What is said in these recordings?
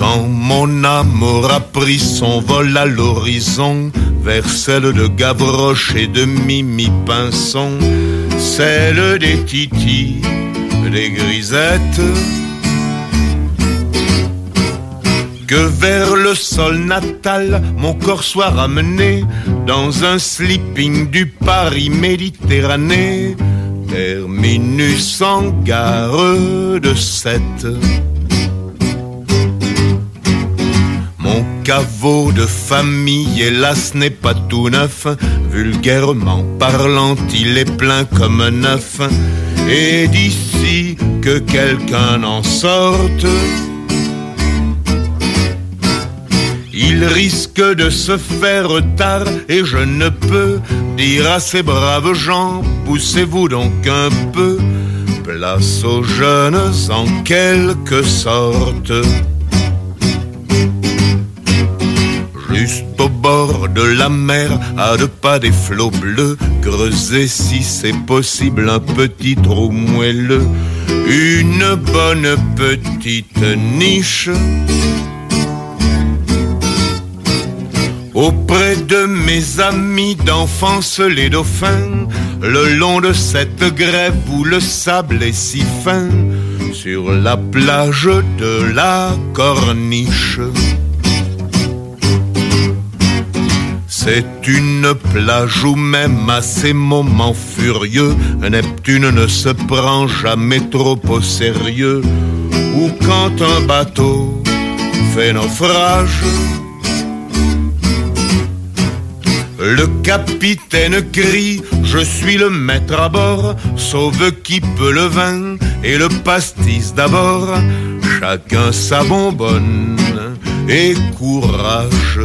Quand mon âme aura pris son vol à l'horizon vers celle de Gavroche et de Mimi Pinson, celle des titis, des grisettes, que vers le sol natal mon corps soit ramené dans un sleeping du Paris Méditerranée, terminus en gare de Sète. Caveau de famille, hélas, n'est pas tout neuf. Vulgairement parlant, il est plein comme un œuf. Et d'ici que quelqu'un en sorte, il risque de se faire tard et je ne peux dire à ces braves gens, poussez-vous donc un peu, place aux jeunes en quelque sorte. Bord de la mer, à deux pas des flots bleus, creuser si c'est possible un petit trou moelleux, une bonne petite niche. Auprès de mes amis d'enfance les dauphins, le long de cette grève où le sable est si fin, sur la plage de la corniche. C'est une plage où même à ces moments furieux, Neptune ne se prend jamais trop au sérieux, ou quand un bateau fait naufrage, le capitaine crie, je suis le maître à bord, sauve qui peut le vin et le pastis d'abord, chacun sa bonbonne et courage.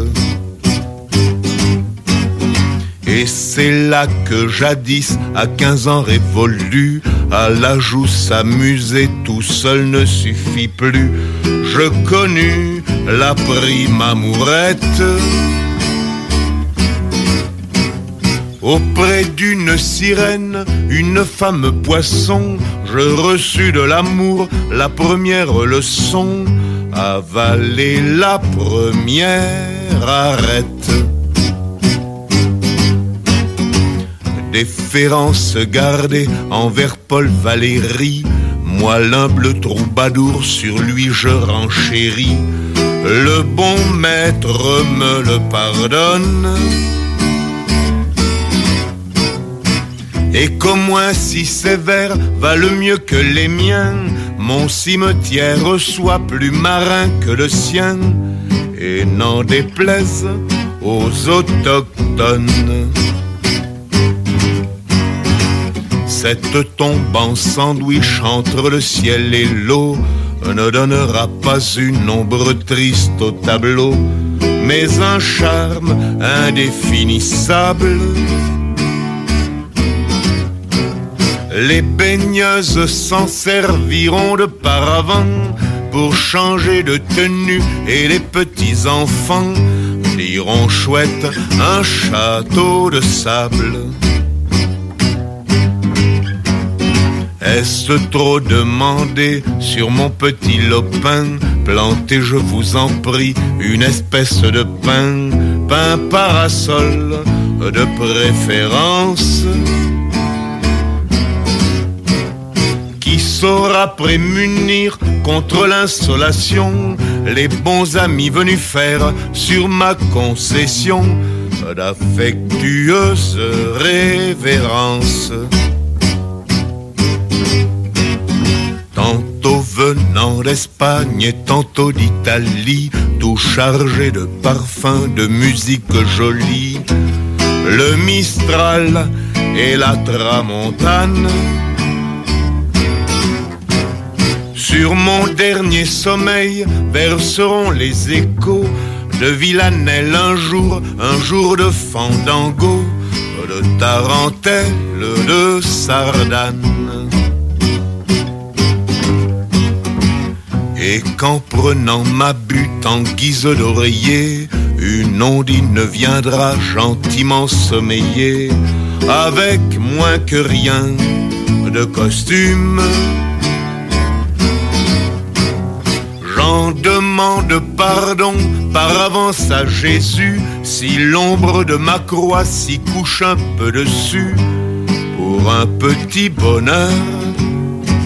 Et c'est là que jadis, à 15 ans révolu, à la joue s'amuser tout seul ne suffit plus. Je connus la prime amourette. Auprès d'une sirène, une femme poisson, je reçus de l'amour la première leçon, avaler la première arrête. Déférence gardée envers Paul Valéry, Moi l'humble troubadour, sur lui je renchéris. Le bon maître me le pardonne. Et comme moi si sévère valent mieux que les miens, mon cimetière soit plus marin que le sien, et n'en déplaise aux autochtones. Cette tombe en sandwich entre le ciel et l'eau ne donnera pas une ombre triste au tableau, mais un charme indéfinissable. Les baigneuses s'en serviront de paravent pour changer de tenue et les petits enfants liront chouette un château de sable. Est-ce trop demandé sur mon petit lopin? Plantez, je vous en prie, une espèce de pain, pain parasol de préférence, qui saura prémunir contre l'insolation les bons amis venus faire sur ma concession d'affectueuses révérences? Tantôt venant d'Espagne et tantôt d'Italie, tout chargé de parfums, de musique jolie. Le Mistral et la Tramontane. Sur mon dernier sommeil verseront les échos de Villanelle un jour, un jour de fandango, de tarentelle, de sardane. Et qu'en prenant ma butte en guise d'oreiller, une ondine viendra gentiment sommeiller, avec moins que rien de costume. J'en demande pardon par avance à Jésus, si l'ombre de ma croix s'y couche un peu dessus, pour un petit bonheur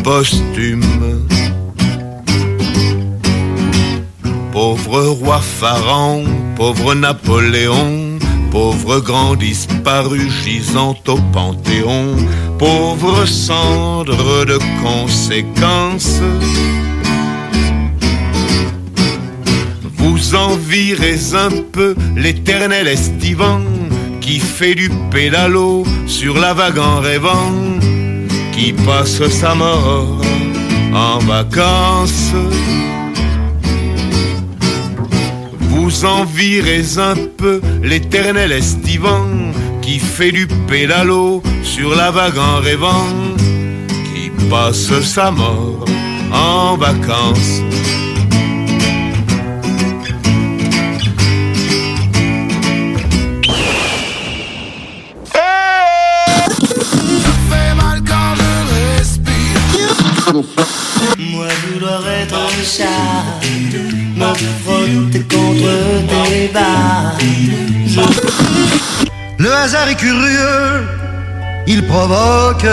posthume. Pauvre roi Pharaon, pauvre Napoléon, pauvre grand disparu gisant au Panthéon, pauvre cendre de conséquences. Vous envirez un peu l'éternel estivant qui fait du pédalo sur la vague en rêvant, qui passe sa mort en vacances. Vous envirez un peu l'éternel estivant qui fait du pédalo sur la vague en rêvant, qui passe sa mort en vacances. Moi je voudrais être un chat Me frotter contre tes barres Le hasard est curieux, il provoque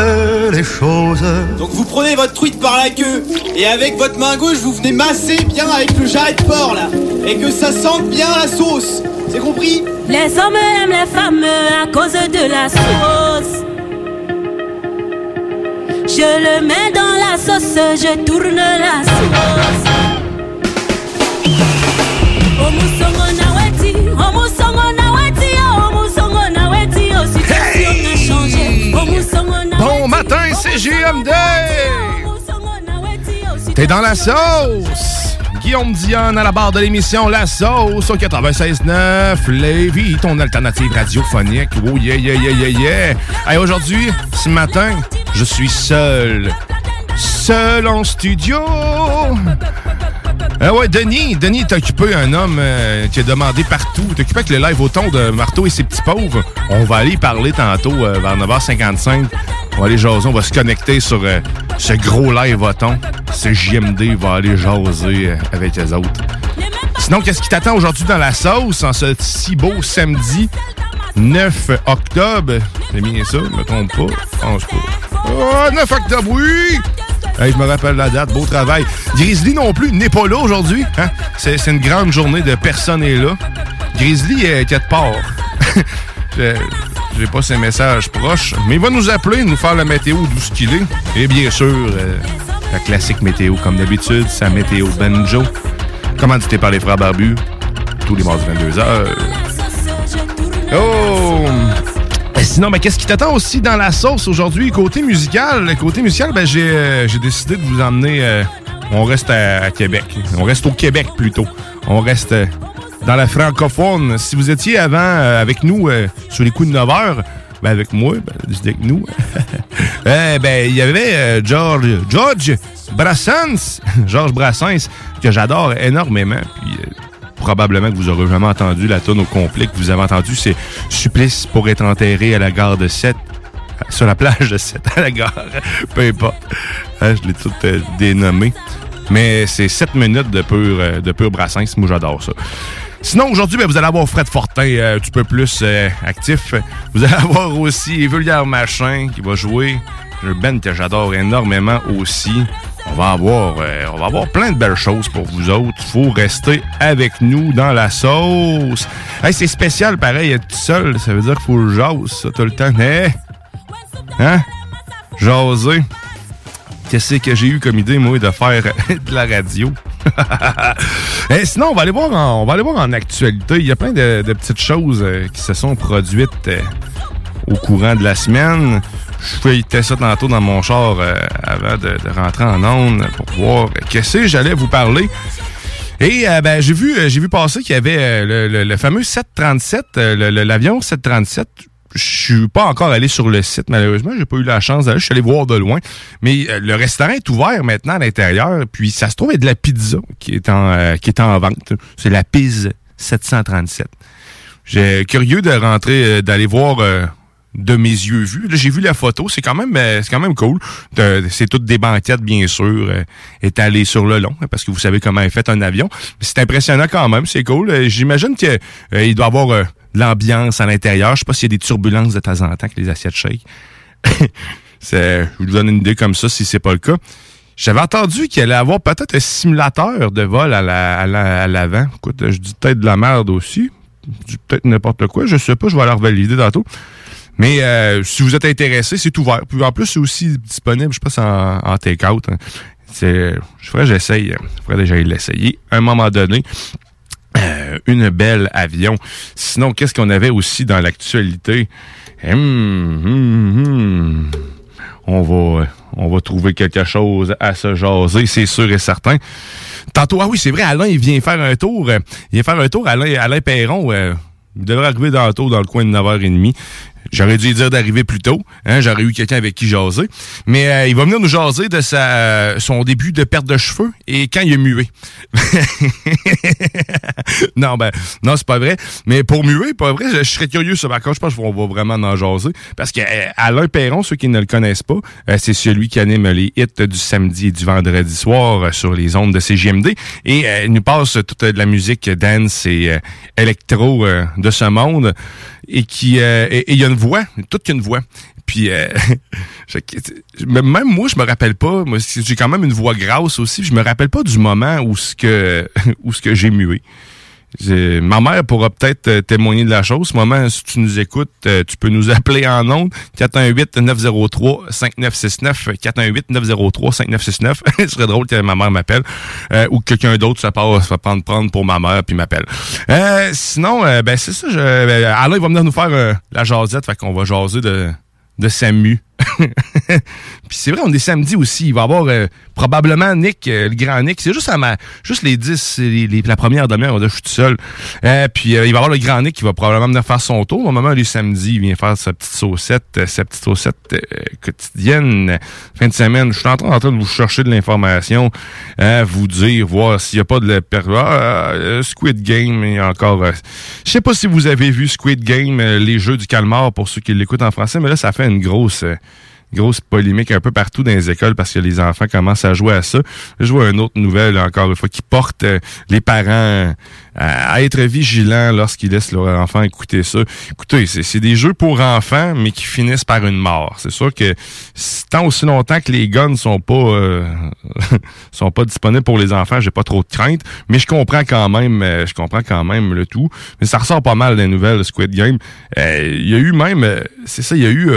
les choses. Donc vous prenez votre truite par la queue et avec votre main gauche vous venez masser bien avec le jarret de porc là et que ça sente bien la sauce. C'est compris? Les hommes aiment les femmes à cause de la sauce. Je le mets dans la sauce, je tourne la sauce. Omusongo na weti, omusongo na weti, omusongo na weti, oh, situation a changé. Omusongo na Bon matin, c'est JMD! oh, T'es dans la sauce! Guillaume Dionne à la barre de l'émission La Sauce au 96.9 Lévis, ton alternative radiophonique. Oh yeah, yeah, yeah, yeah, yeah! Hey, aujourd'hui, ce matin, je suis seul. Seul en studio! Ah ouais, Denis, Denis est occupé, un homme euh, qui a demandé partout. T'es occupé avec le live au ton de Marteau et ses petits pauvres. On va aller parler tantôt euh, vers 9h55. On va aller jaser, on va se connecter sur euh, ce gros live au ton. Ce JMD va aller jaser euh, avec les autres. Sinon, qu'est-ce qui t'attend aujourd'hui dans la sauce en ce si beau samedi 9 octobre? C'est bien ça, je me trompe pas. Je pense pas. Oh, 9 octobre, oui! Hey, je me rappelle la date, beau travail. Grizzly non plus n'est pas là aujourd'hui. Hein? C'est une grande journée de personne n'est là. Grizzly est quelque part. Je- J'ai pas ses messages proches, mais il va nous appeler, nous faire la météo d'où ce qu'il est. Et bien sûr, euh, la classique météo, comme d'habitude, sa météo banjo. Commandité par les frères barbus, tous les mardis 22h. Oh! Et Sinon, ben, qu'est-ce qui t'attend aussi dans la sauce aujourd'hui? Côté musical, côté musical, ben, j'ai euh, décidé de vous emmener. euh, on reste à, Québec. On reste au Québec plutôt. On reste euh, dans la francophone. Si vous étiez avant euh, avec nous euh, sur les coups de 9 heures, ben, avec moi, ben, je avec nous. Ben, il y avait George, George Brassens, Georges Brassens, que j'adore énormément. Puis, probablement que vous aurez jamais entendu la tonne au complet. Que vous avez entendu, c'est Supplice pour être enterré à la gare de 7. Sur la plage de 7 à la gare. Peu importe. Hein, je l'ai tout euh, dénommé. Mais c'est 7 minutes de pur, euh, de pur Brassens. Moi, j'adore ça. Sinon, aujourd'hui, ben, vous allez avoir Fred Fortin euh, un petit peu plus actif. Vous allez avoir aussi Vulgaire Machin qui va jouer. Un band que j'adore énormément aussi. On va avoir euh, on va avoir plein de belles choses pour vous autres. Faut rester avec nous dans la sauce. Hey, c'est spécial pareil, être tout seul, ça veut dire qu'il faut le jase, ça, tout le temps. Mais, hein? Jaser. Qu'est-ce que j'ai eu comme idée, moi, de faire de la radio? Eh, sinon, on va aller voir en, on va aller voir en actualité. Il y a plein de, de petites choses euh, qui se sont produites euh, au courant de la semaine. Je feuilletais ça tantôt dans mon char euh, avant de, de rentrer en onde pour voir qu'est-ce que j'allais vous parler. Et euh, ben, j'ai vu, j'ai vu passer qu'il y avait euh, le, le- le fameux 737, euh, l'avion 737. Je suis pas encore allé sur le site, malheureusement. J'ai pas eu la chance d'aller. Je suis allé voir de loin. Mais le restaurant est ouvert maintenant à l'intérieur. Puis ça se trouve être de la pizza qui est en, qui est en vente. C'est la Pizza 737. J'ai curieux de rentrer, d'aller voir de mes yeux vus. J'ai vu la photo. C'est quand même, euh, c'est quand même cool. C'est toutes des banquettes, bien sûr, euh, étalées sur le long, hein, parce que vous savez comment est fait un avion. C'est impressionnant quand même. C'est cool. Euh, J'imagine que euh, il doit y avoir de l'ambiance à l'intérieur. Je sais pas s'il y a des turbulences de temps en temps que les assiettes shake. Je vous donne une idée comme ça si c'est pas le cas. J'avais entendu qu'il allait avoir peut-être un simulateur de vol à la- à la- à l'avant. Écoute, je dis peut-être de la merde aussi. Peut-être n'importe quoi. Je sais pas, je vais aller revalider tantôt. Mais euh, si vous êtes intéressé, c'est ouvert. Puis en plus, c'est aussi disponible, je pense, en, en take-out. hein. Je ferais, j'essaye. Je ferais déjà l'essayer. À un moment donné, euh, une belle avion. Sinon, qu'est-ce qu'on avait aussi dans l'actualité? Hum, hum, hum. On va, on va trouver quelque chose à se jaser, c'est sûr et certain. Tantôt, ah oui, c'est vrai, Alain, il vient faire un tour. il vient faire un tour, Alain, Alain Perron. euh, il devrait arriver tantôt dans le coin de 9h30. J'aurais dû dire d'arriver plus tôt. Hein, J'aurais eu quelqu'un avec qui jaser. Mais euh, il va venir nous jaser de sa, euh, son début de perte de cheveux et quand il a mué. non, ben, non, c'est pas vrai. Mais pour muer, pas vrai, je, serais curieux sur ma je pense qu'on va vraiment en jaser. Parce que euh, Alain Perron, ceux qui ne le connaissent pas, euh, c'est celui qui anime les hits du samedi et du vendredi soir euh, sur les ondes de CGMD. Et il nous passe toute de la musique dance et électro de ce monde. Et qui euh, et il y a une voix, toute qu'une voix. Puis euh, même moi, je me rappelle pas. Moi, j'ai quand même une voix grasse aussi. Je me rappelle pas du moment où ce que où ce que j'ai mué. Ma mère pourra peut-être euh, témoigner de la chose. Moment, si tu nous écoutes, euh, tu peux nous appeler en ondes. 418-903-5969. 418-903-5969. Ce serait drôle que ma mère m'appelle. Euh, ou que quelqu'un d'autre se passe se va prendre, prendre pour ma mère puis m'appelle. Euh, sinon, euh, ben c'est ça. Je, ben, Alain il va venir nous faire la jasette. Fait qu'on va jaser de, de Samu. Puis c'est vrai, on est samedi aussi. Il va y avoir euh, probablement Nick, euh, le grand Nick. C'est juste à ma, juste les 10, les, les- la première demi-heure, je suis tout seul. Euh, puis il va y avoir le grand Nick qui va probablement venir faire son tour. Au moment les samedis, il vient faire sa petite saucette, sa petite saucette quotidienne. Fin de semaine, je suis en train, de vous chercher de l'information, vous dire, voir s'il n'y a pas de ah, Squid Game et encore. je sais pas si vous avez vu Squid Game, les jeux du calmar pour ceux qui l'écoutent en français, mais là, ça fait une grosse. Euh, grosse polémique un peu partout dans les écoles parce que les enfants commencent à jouer à ça. Je vois une autre nouvelle, encore une fois, qui porte euh, les parents à être vigilants lorsqu'ils laissent leur enfant écouter ça. Écoutez, c'est des jeux pour enfants, mais qui finissent par une mort. C'est sûr que tant aussi longtemps que les guns sont pas euh, sont pas disponibles pour les enfants, j'ai pas trop de crainte, mais je comprends quand même, euh, je comprends quand même le tout. Mais ça ressort pas mal des nouvelles Squid Game. Il y a eu même, c'est ça, il y a eu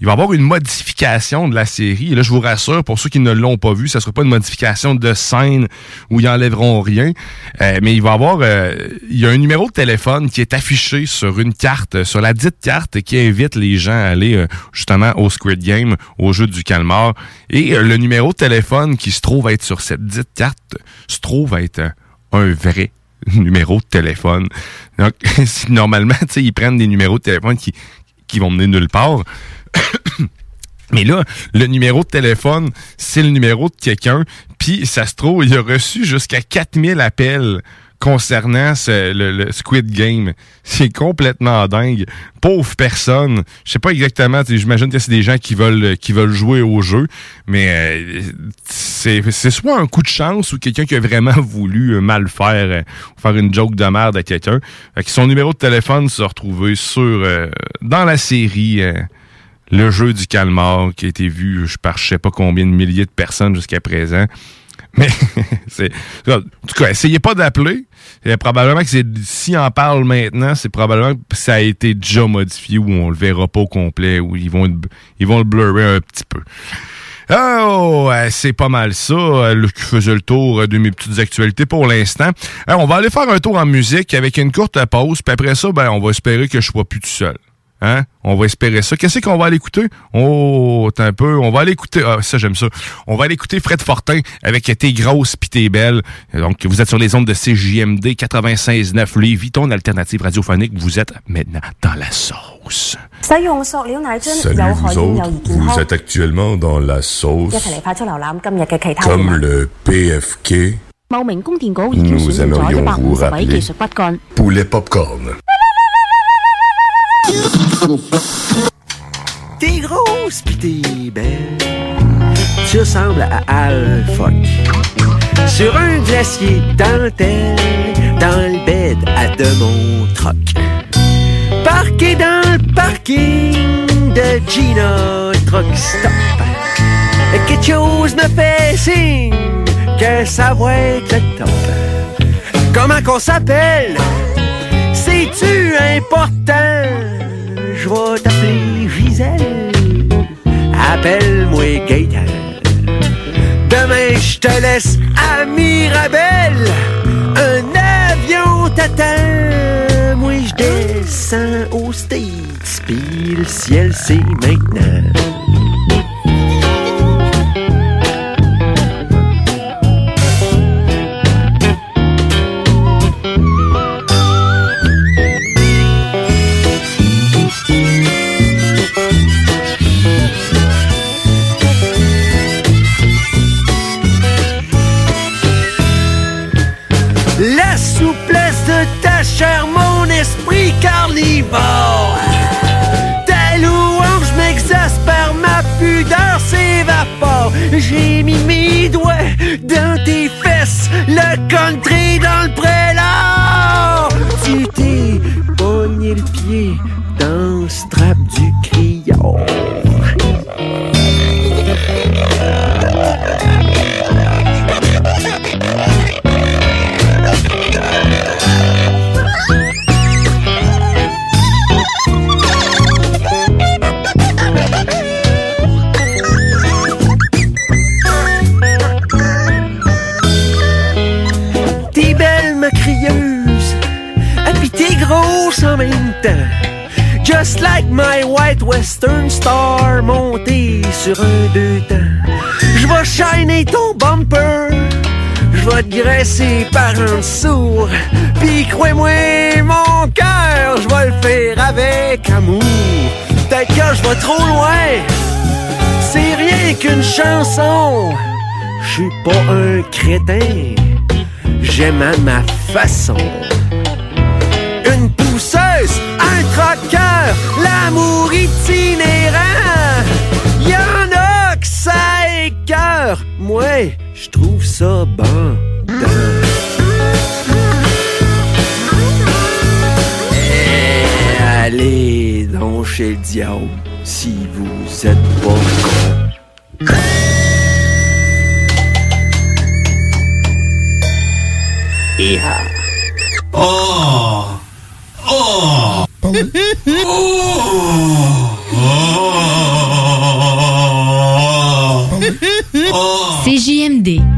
il va y avoir une modification de la série. Et là, je vous rassure, pour ceux qui ne l'ont pas vu, ce ne sera pas une modification de scène où ils enlèveront rien. Euh, mais il va y avoir... Euh, il y a un numéro de téléphone qui est affiché sur une carte, sur la dite carte, qui invite les gens à aller euh, justement au Squid Game, au jeu du calmar. Et le numéro de téléphone qui se trouve être sur cette dite carte se trouve être un vrai numéro de téléphone. Donc, normalement, ils prennent des numéros de téléphone qui vont mener nulle part. Mais là, le numéro de téléphone, c'est le numéro de quelqu'un, puis ça se trouve, il a reçu jusqu'à 4000 appels concernant le, Squid Game. C'est complètement dingue. Pauvre personne. Je sais pas exactement, j'imagine que c'est des gens qui veulent qui veulent jouer au jeu, mais euh, c'est soit un coup de chance ou quelqu'un qui a vraiment voulu euh, mal faire, euh, faire une joke de merde à quelqu'un. Son numéro de téléphone s'est retrouvé sur dans la série le jeu du calmar qui a été vu je par je sais pas combien de milliers de personnes jusqu'à présent. Mais c'est en tout cas, essayez pas d'appeler. Probablement que si on parle maintenant, c'est probablement que ça a été déjà modifié ou on le verra pas au complet ou ils vont ils vont le blurrer un petit peu. Oh, c'est pas mal ça qui faisait le tour de mes petites actualités pour l'instant. on va aller faire un tour en musique avec une courte pause, puis après ça, ben, on va espérer que je sois plus tout seul. Hein? On va espérer ça. Qu'est-ce qu'on va aller écouter? Oh, un peu. On va aller écouter. Ah, ça, j'aime ça. On va aller écouter Fred Fortin avec T'es grosse pis t'es belle. Donc, vous êtes sur les ondes de CJMD 96.9 Lévis, ton alternative radiophonique. Vous êtes maintenant dans la sauce. Salut vous autres. Vous êtes actuellement dans la sauce. Comme le PFK. Nous aimerions vous rappeler Poulet Popcorn. T'es grosse pis t'es belle. Tu ressembles à Al Fock. Sur un glacier dentelle, dans le bed à de mon troc. Parqué dans le parking de Gina Truck Stop. Quelque chose me fait signe que ça va être le top. Comment qu'on s'appelle? C'est-tu important? Je vais t'appeler Gisèle. Appelle-moi Gaëtan. Demain, je te laisse à Mirabel. Un avion t'attend. Moi, je descends au States. Puis le ciel, c'est maintenant. Le country dans le prélat. Tu t'es pogné le pied dans le strap du criard. Just like my white western star monté sur un deux temps. Je vais shiner ton bumper. Je vais te graisser par un sourd. Puis crois-moi, mon cœur, je vais le faire avec amour. Peut-être que je vais trop loin. C'est rien qu'une chanson. Je suis pas un crétin. J'aime à ma façon l'amour itinérant. Y en a que ça écœure. Moi, je trouve ça bon. Eh, allez donc chez le diable si vous êtes pas con. Yeah. Oh! Oh! CJMD.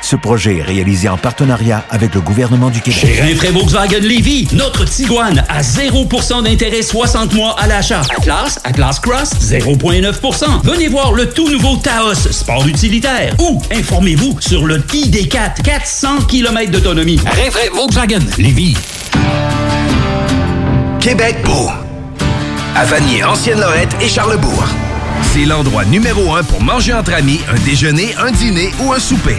Ce projet est réalisé en partenariat avec le gouvernement du Québec. Chez Rinfraie Volkswagen Lévy, notre Tiguan à 0% d'intérêt 60 mois à l'achat. Atlas, Atlas Cross, 0,9%. Venez voir le tout nouveau Taos, sport utilitaire. Ou informez-vous sur le ID4, 400 km d'autonomie. Rinfraie Volkswagen Lévy. Québec beau. À Vanier, Ancienne-Lorette et Charlebourg. C'est l'endroit numéro un pour manger entre amis, un déjeuner, un dîner ou un souper.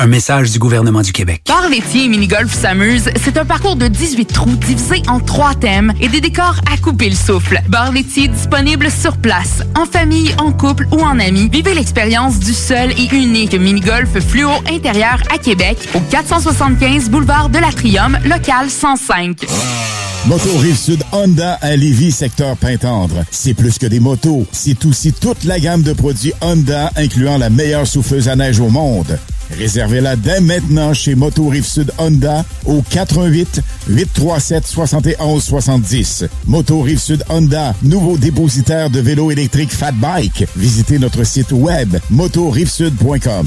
Un message du gouvernement du Québec. Bar laitier et mini-golf s'amuse, c'est un parcours de 18 trous divisé en trois thèmes et des décors à couper le souffle. Bar laitier disponible sur place, en famille, en couple ou en amis. Vivez l'expérience du seul et unique mini-golf fluo intérieur à Québec au 475 boulevard de l'Atrium, local 105. Moto Rive-Sud Honda à Lévis, secteur Pintendre. C'est plus que des motos, c'est aussi toute la gamme de produits Honda, incluant la meilleure souffleuse à neige au monde. Réservez-la dès maintenant chez Moto Rive-Sud Honda au 88 837 71 70. Moto Rive-Sud Honda, nouveau dépositaire de vélos électriques Fat Bike. Visitez notre site web motorivesud.com.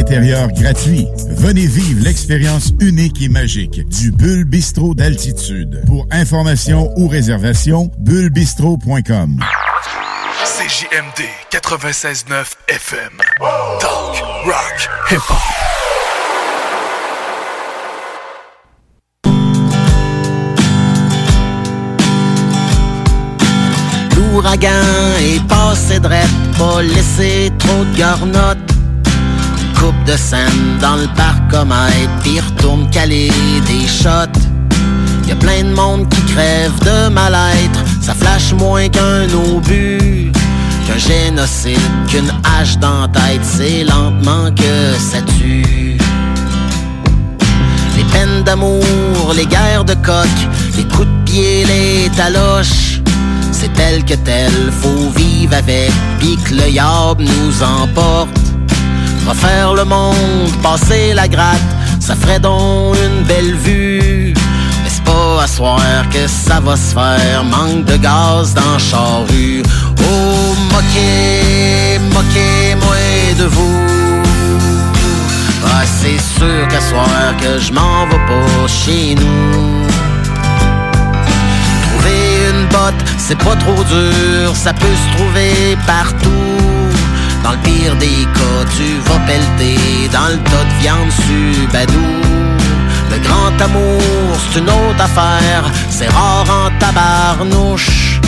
intérieur gratuit. Venez vivre l'expérience unique et magique du Bulle Bistrot d'altitude. Pour information ou réservation, bullebistro.com. CJMD 96.9 FM. Talk, rock, hip-hop. L'ouragan est passé drette, pas laissé trop de garnottes. Coupe de scène dans le parcomètre, puis retourne caler des shots. Y a plein de monde qui crève de mal-être, ça flash moins qu'un obus. Qu'un génocide, qu'une hache dans tête, c'est lentement que ça tue. Les peines d'amour, les guerres de coq, les coups de pied, les taloches. C'est tel que tel, faut vivre avec, pis que le yab nous emporte. Refaire le monde, passer la gratte, ça ferait donc une belle vue. Mais c'est pas à soir que ça va se faire, manque de gaz dans charrue. Oh, moquez, moquez-moi de vous. Ah, c'est sûr qu'à soir que je m'en vais pas chez nous. Trouver une botte, c'est pas trop dur, ça peut se trouver partout. Dans le pire des cas, tu vas pelleter dans le tas de viande subadou. Le grand amour, c'est une autre affaire, c'est rare en tabarnouche.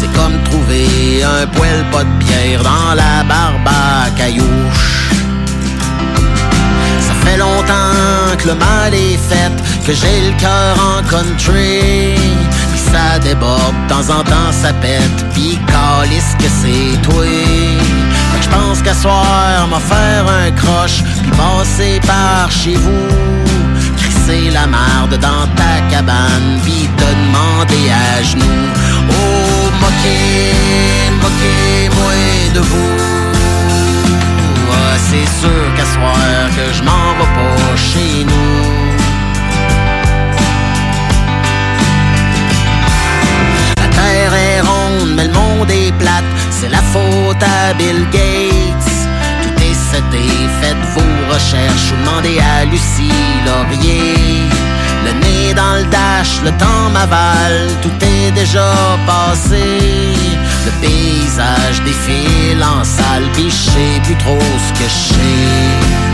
C'est comme trouver un poêle pas de bière dans la barbe caillouche. Ça fait longtemps que le mal est fait, que j'ai le cœur en country. Ça déborde, de temps en temps ça pète, pis calisse que c'est toi. J'pense qu'à soir, m'a faire un croche, puis passer par chez vous. Crisser la marde dans ta cabane, puis te demander à genoux. Oh, moquez, moquez-moi de vous. Ah, c'est sûr qu'à soir que je m'en vais pas chez nous. À Bill Gates. Tout est seté, faites vos recherches ou demandez à Lucie Laurier. Le nez dans le dash, le temps m'avale, tout est déjà passé. Le paysage défile en salle, sais plus trop ce que je sais.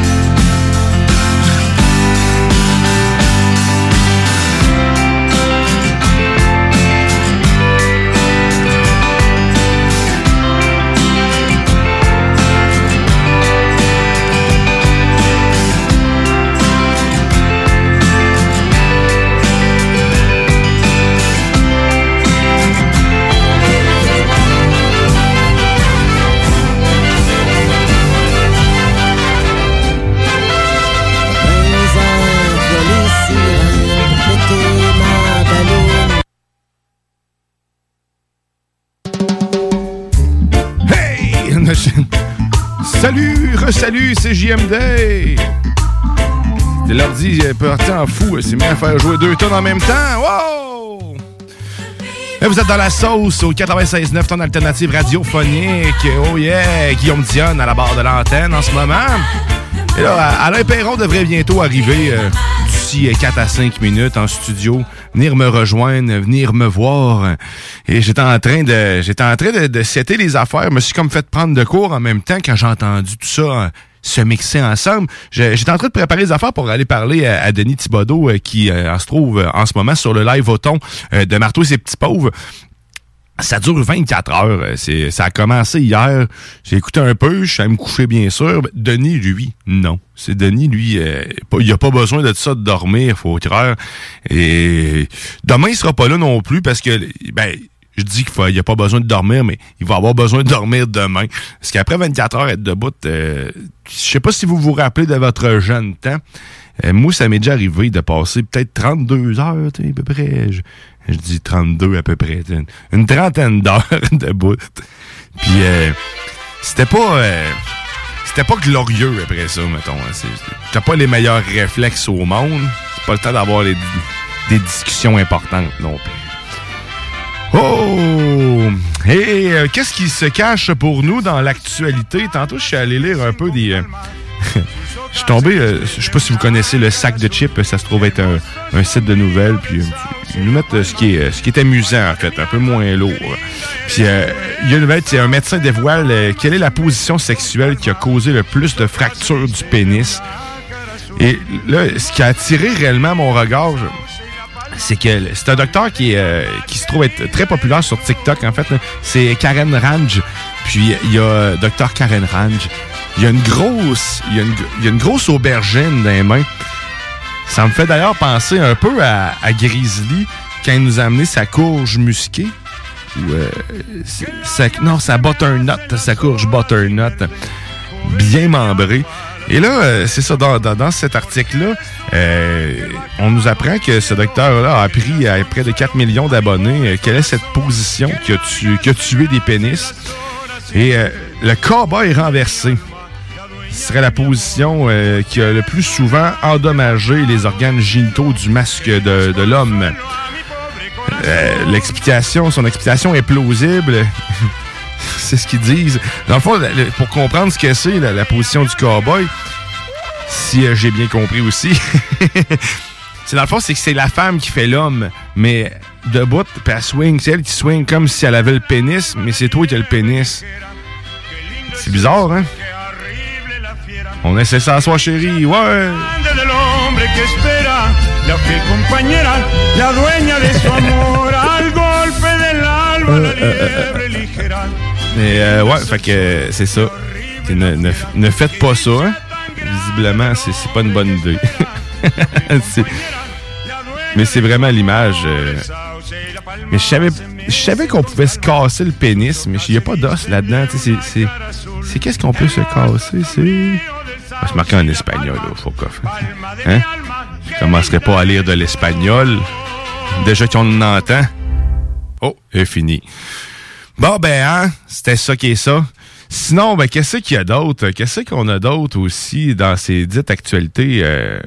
Salut, c'est JMD! L'ordi est parti en fou, c'est mis à faire jouer deux tonnes en même temps. Wow! Et vous êtes dans la sauce au 96.9 tonnes alternative radiophonique. Oh yeah! Guillaume Dionne à la barre de l'antenne en ce moment. Et là, Alain Perron devrait bientôt arriver euh, d'ici 4 à 5 minutes en studio, venir me rejoindre, venir me voir. Et j'étais en train de j'étais en train de, de les affaires. Je me suis comme fait prendre de cours en même temps quand j'ai entendu tout ça euh, se mixer ensemble. J'étais en train de préparer les affaires pour aller parler à, Denis Thibodeau euh, qui euh, se trouve euh, en ce moment sur le live au ton euh, de Marteau et ses petits pauvres. Ça dure 24 heures. euh, C'est, ça a commencé hier. J'ai écouté un peu, je suis allé me coucher bien sûr. Denis, lui, non. C'est Denis, lui, euh, pas- il a pas besoin de ça de dormir, faut croire. Et demain, il sera pas là non plus parce que, ben, je dis qu'il n'y a pas besoin de dormir, mais il va avoir besoin de dormir demain. Parce qu'après 24 heures, être debout, euh, je sais pas si vous vous rappelez de votre jeune temps. Euh, moi, ça m'est déjà arrivé de passer peut-être 32 heures, à peu près. Je dis 32 à peu près. Une, trentaine d'heures debout. Puis, euh, c'était pas... euh, c'était pas glorieux après ça, mettons. hein. T'as pas les meilleurs réflexes au monde. C'est pas le temps d'avoir des discussions importantes non plus. Oh! Et euh, qu'est-ce qui se cache pour nous dans l'actualité? Tantôt, je suis allé lire un peu des... euh, je suis tombé... euh, je sais pas si vous connaissez le sac de chips. Ça se trouve être un, un site de nouvelles. Puis euh, nous mettre ce qui est, ce qui est amusant, en fait, un peu moins lourd. Puis, il y a une, un médecin dévoile quelle est la position sexuelle qui a causé le plus de fractures du pénis? Et là, ce qui a attiré réellement mon regard, c'est que c'est un docteur qui, qui se trouve être très populaire sur TikTok, en fait. C'est Karen Range. Puis il y a Docteur Karen Range. Il y a une grosse, il y a une, il y a une grosse aubergine dans les mains. Ça me fait d'ailleurs penser un peu à, à, Grizzly quand il nous a amené sa courge musquée. Ou, euh, sa, non, sa butternut, sa courge butternut, bien membrée. Et là, euh, c'est ça, dans, dans, dans cet article-là, euh, on nous apprend que ce docteur-là a pris à près de 4 millions d'abonnés. Euh, quelle est cette position qui a, tué des pénis? Et euh, le cowboy renversé serait la position qui a le plus souvent endommagé les organes génitaux du masque de, de l'homme. L'explication, son explication est plausible. c'est ce qu'ils disent. Dans le fond, pour comprendre ce que c'est, la, position du cowboy, si euh, j'ai bien compris aussi, c'est dans le fond, c'est que c'est la femme qui fait l'homme, mais debout, puis elle swing, c'est elle qui swing comme si elle avait le pénis, mais c'est toi qui as le pénis. C'est bizarre, hein? On essaie ça à soi, chérie, ouais! Mais euh, ouais, fait que c'est ça. Ne, ne, ne, faites pas ça, hein? Visiblement, c'est pas une bonne idée. mais c'est vraiment l'image. Euh... Mais je savais, je savais qu'on pouvait se casser le pénis, mais il n'y a pas d'os là-dedans. C'est qu'est-ce qu'on peut se casser? C'est? On va se marquer en espagnol, là, faut Hein? Je commencerai pas à lire de l'espagnol. Déjà qu'on en entend. Oh, c'est fini. Bon, ben, hein, c'était ça qui est ça. Sinon, ben, qu'est-ce qu'il y a d'autre? Qu'est-ce qu'on a d'autre aussi dans ces dites actualités euh,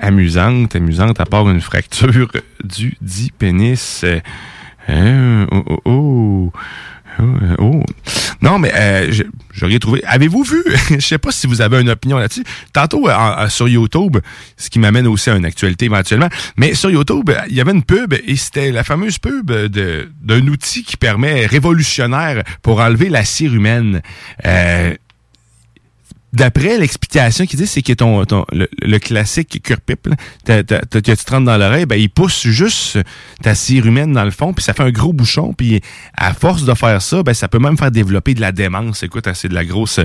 amusantes, amusantes, à part une fracture du dit pénis? Euh, hein? oh, oh, oh. Oh. Non, mais euh, j'aurais trouvé. Avez-vous vu? Je sais pas si vous avez une opinion là-dessus. Tantôt euh, sur YouTube, ce qui m'amène aussi à une actualité éventuellement. Mais sur YouTube, il y avait une pub et c'était la fameuse pub d'un outil qui permet révolutionnaire pour enlever la cire humaine. Euh, D'après l'explication qu'il dit, c'est que ton, ton le, classique cure-pipe, que tu te rentres dans l'oreille, ben, il pousse juste ta cire humaine dans le fond, puis ça fait un gros bouchon, puis à force de faire ça, ben, ça peut même faire développer de la démence. Écoute, c'est de la grosse,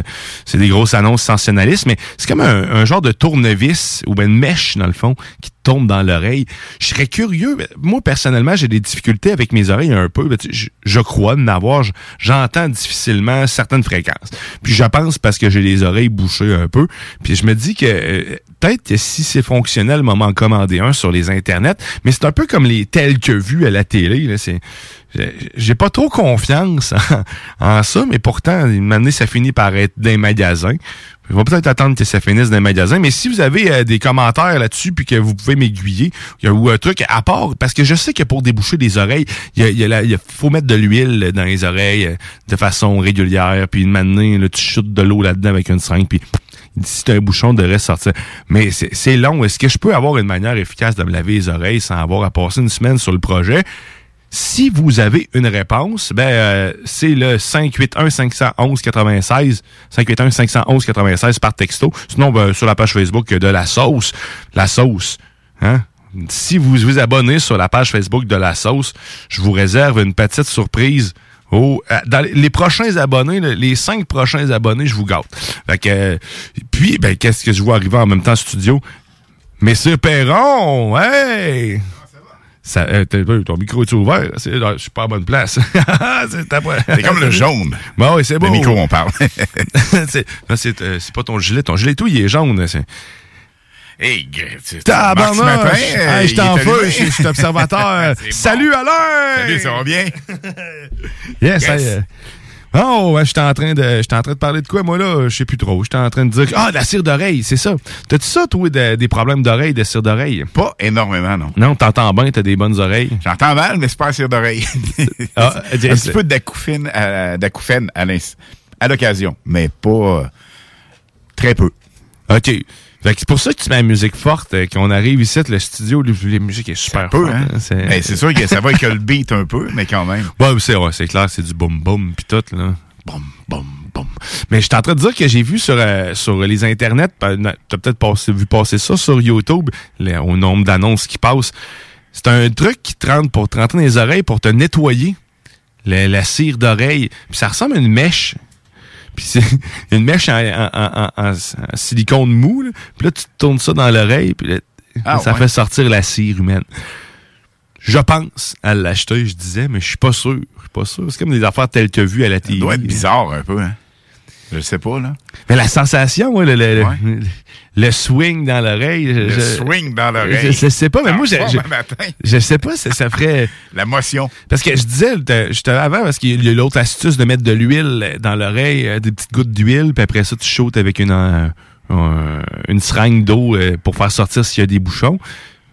c'est des grosses annonces sensationnalistes, mais c'est comme un, genre de tournevis ou ben une mèche, dans le fond, qui tombe dans l'oreille. Je serais curieux. Moi, personnellement, j'ai des difficultés avec mes oreilles un peu. Je, je crois n'avoir. J'entends difficilement certaines fréquences. Puis je pense parce que j'ai les oreilles bouchées un peu. Puis je me dis que euh, peut-être que si c'est fonctionnel, m'en commander un sur les internets. Mais c'est un peu comme les tels que vus à la télé. C'est j'ai pas trop confiance en, ça, mais pourtant, une année, ça finit par être des magasins. On va peut-être attendre que ça finisse dans les magasins. Mais si vous avez euh, des commentaires là-dessus puis que vous pouvez m'aiguiller ou un truc à part, parce que je sais que pour déboucher des oreilles, il faut mettre de l'huile dans les oreilles euh, de façon régulière. Puis une manée, là, tu chutes de l'eau là-dedans avec une seringue. Puis si un bouchon devrait sortir. Mais c'est long. Est-ce que je peux avoir une manière efficace de me laver les oreilles sans avoir à passer une semaine sur le projet? Si vous avez une réponse, ben euh, c'est le 581 511 96 581 511 96 par texto. Sinon ben, sur la page Facebook de la sauce, la sauce, hein? Si vous vous abonnez sur la page Facebook de la sauce, je vous réserve une petite surprise. Oh, dans les prochains abonnés, les cinq prochains abonnés, je vous gâte. Fait que, euh, puis, ben, qu'est-ce que je vois arriver en même temps studio? Monsieur Perron, hey! Ça, euh, ton micro est ouvert? je suis pas à bonne place. c'est comme le jaune. Bon, oui, c'est bon. Le micro, on parle. c'est, euh, c'est pas ton gilet. Ton gilet, tout, il est jaune. C'est... Hey, je t'en feu, je suis observateur. Salut Alain! Salut, ça va bien? yes, yes. Ça, Oh, ouais, j'étais en train de j'étais en train de parler de quoi moi là, je sais plus trop. J'étais en train de dire ah, la cire d'oreille, c'est ça. T'as-tu ça toi des problèmes d'oreille, de cire d'oreille? Pas énormément non. Non, t'entends bien, t'as des bonnes oreilles. J'entends mal, mais c'est pas la cire d'oreille. ah, un petit peu d'acouphène à, à l'occasion, mais pas très peu. OK. C'est pour ça que tu mets la musique forte, euh, qu'on arrive ici, le studio, la musique est super forte. Hein? hein c'est sûr que ça va avec le beat un peu, mais quand même. Ouais, c'est c'est clair, c'est du boum boum puis tout là. Boum boum boum. Mais je suis en train de dire que j'ai vu sur euh, sur les internets, t'as peut-être passé, vu passer ça sur YouTube, au nombre d'annonces qui passent. C'est un truc qui te rentre pour te rentrer dans les oreilles pour te nettoyer la cire d'oreille. Puis ça ressemble à une mèche. Puis c'est une mèche en, silicone mou. Puis là, tu tournes ça dans l'oreille. Puis ah, ça fait sortir la cire humaine. Je pense à l'acheter, je disais, mais je suis pas sûr. Je suis pas sûr. C'est comme des affaires telles que vues à la télé. Ça doit être bizarre un peu, hein? Je sais pas, là. Mais la sensation, le, le, le, swing dans l'oreille. Le swing dans l'oreille. Je, sais pas, mais moi, je, je, sais pas si ça ferait. La motion. Parce que je disais, je te avant, parce qu'il y a l'autre astuce de mettre de l'huile dans l'oreille, euh, des petites gouttes d'huile, puis après ça, tu shootes avec une, euh, une seringue d'eau euh, pour faire sortir s'il y a des bouchons.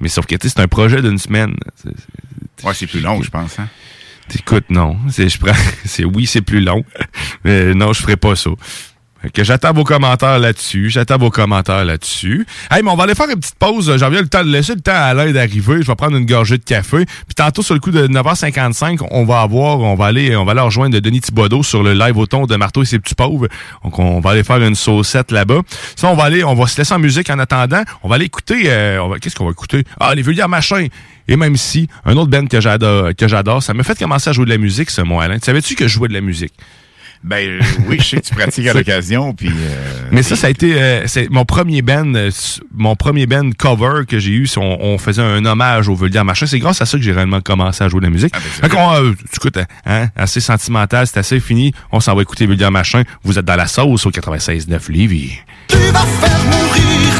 Mais sauf que, c'est un projet d'une semaine. Ouais, c'est plus long, je pense, hein? Écoute, non. C'est, je prends, c'est oui, c'est plus long. Mais non, je ferai pas ça. Que j'attends vos commentaires là-dessus. J'attends vos commentaires là-dessus. Hey, mais on va aller faire une petite pause. J'en viens le temps de laisser le temps à l'aide d'arriver. Je vais prendre une gorgée de café. Puis tantôt, sur le coup de 9h55, on va avoir, on va aller, on va aller rejoindre Denis Thibodeau sur le live au ton de Marteau et ses petits pauvres. Donc, on va aller faire une saucette là-bas. Ça, on va aller, on va se laisser en musique en attendant. On va aller écouter, euh, qu'est-ce qu'on va écouter? Ah, les Vulgaires Machin. Et même si, un autre band que j'adore, que j'adore, ça m'a fait commencer à jouer de la musique, ce mois Alain. Savais-tu que je jouais de la musique? Ben oui, je sais que tu pratiques à l'occasion. Puis, euh, Mais ça, ça a été euh, c'est mon premier band, euh, mon premier band cover que j'ai eu. On, on, faisait un hommage au Vulgaire Machin. C'est grâce à ça que j'ai réellement commencé à jouer de la musique. Ah, ben, écoute, hein, assez sentimental, c'est assez fini. On s'en va écouter Vulgaire Machin. Vous êtes dans la sauce au 96.9 Lévis. Tu vas faire mourir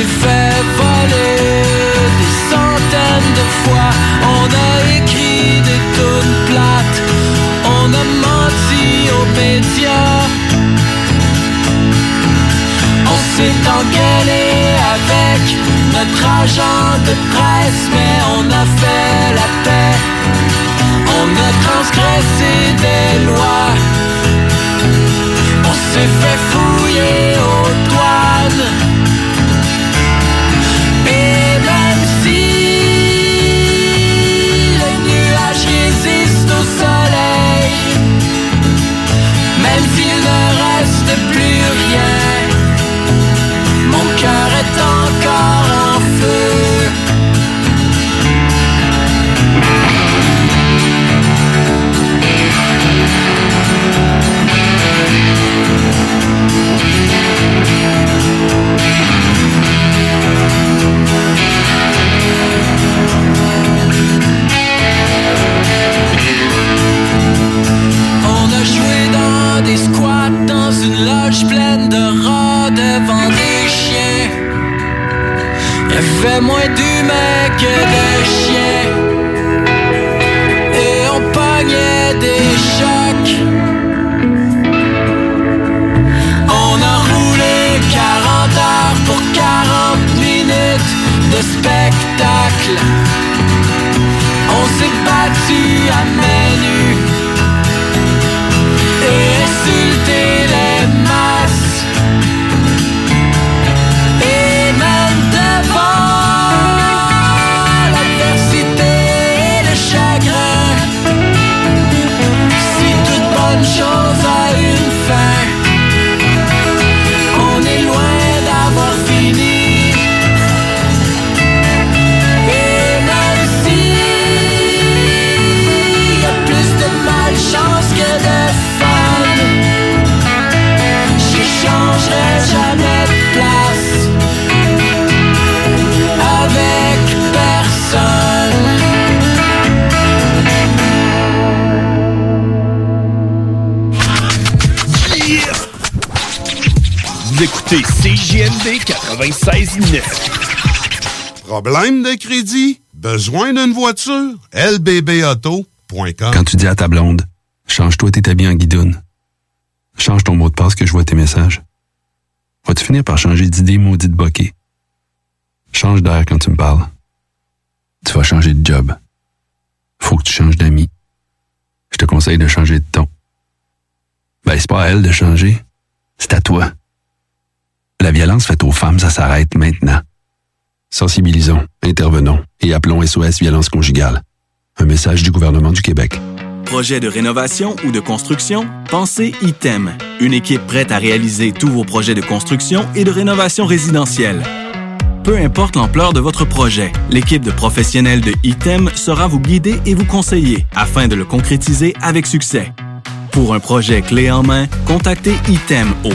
s'est fait voler des centaines de fois. On a écrit des tonnes plates. On a menti aux médias. On s'est engueulé avec notre agent de presse, mais on a fait la paix. On a transgressé des lois. On s'est fait fouiller aux plus rien. Mon cœur est encore en feu. De rats devant des chiens. Il fait moins d'humains que de chiens. Et on pognait des chocs. On a roulé 40 heures pour 40 minutes de spectacle. On s'est battu à main nue et insulté Vous écoutez CJMD 96.9. Problème de crédit? Besoin d'une voiture? lbbauto.com Quand tu dis à ta blonde, change-toi tes habits en guidoune. Change ton mot de passe que je vois tes messages. Vas-tu finir par changer d'idée maudite bokeh? Change d'air quand tu me parles. Tu vas changer de job. Faut que tu changes d'amis. Je te conseille de changer de ton. Ben, c'est pas à elle de changer. C'est à toi. La violence faite aux femmes, ça s'arrête maintenant. Sensibilisons, intervenons et appelons SOS Violence Conjugale. Un message du gouvernement du Québec. Projet de rénovation ou de construction? Pensez ITEM. Une équipe prête à réaliser tous vos projets de construction et de rénovation résidentielle. Peu importe l'ampleur de votre projet, l'équipe de professionnels de ITEM sera vous guider et vous conseiller afin de le concrétiser avec succès. Pour un projet clé en main, contactez ITEM au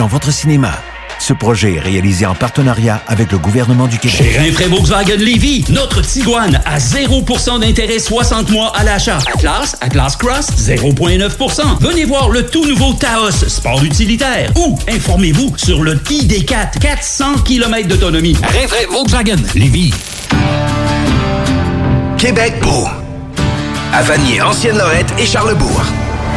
dans votre cinéma. Ce projet est réalisé en partenariat avec le gouvernement du Québec. Chez Volkswagen Lévy, notre Tiguan à 0% d'intérêt 60 mois à l'achat. Atlas, Atlas Cross, 0,9%. Venez voir le tout nouveau Taos, sport utilitaire. Ou informez-vous sur le ID4, 400 km d'autonomie. Rinfraie Volkswagen Lévy. Québec beau. À Vanier, Ancienne-Lorette et Charlebourg.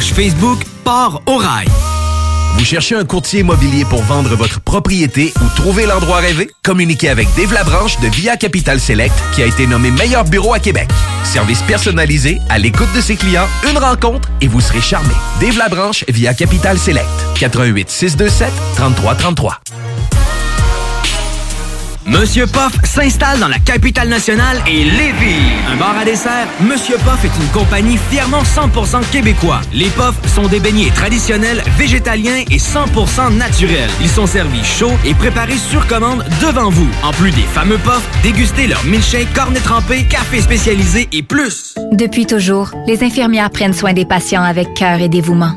Facebook Port au Rail. Vous cherchez un courtier immobilier pour vendre votre propriété ou trouver l'endroit rêvé? Communiquez avec Dave Labranche de Via Capital Select qui a été nommé meilleur bureau à Québec. Service personnalisé, à l'écoute de ses clients, une rencontre et vous serez charmé. Dave Labranche via Capital Select. 88 627 3333. Monsieur Poff s'installe dans la capitale nationale et Lévis. Un bar à dessert, Monsieur Poff est une compagnie fièrement 100% québécois. Les Poffs sont des beignets traditionnels, végétaliens et 100% naturels. Ils sont servis chauds et préparés sur commande devant vous. En plus des fameux Poffs, dégustez leur milkshake, cornet trempé, café spécialisé et plus. Depuis toujours, les infirmières prennent soin des patients avec cœur et dévouement.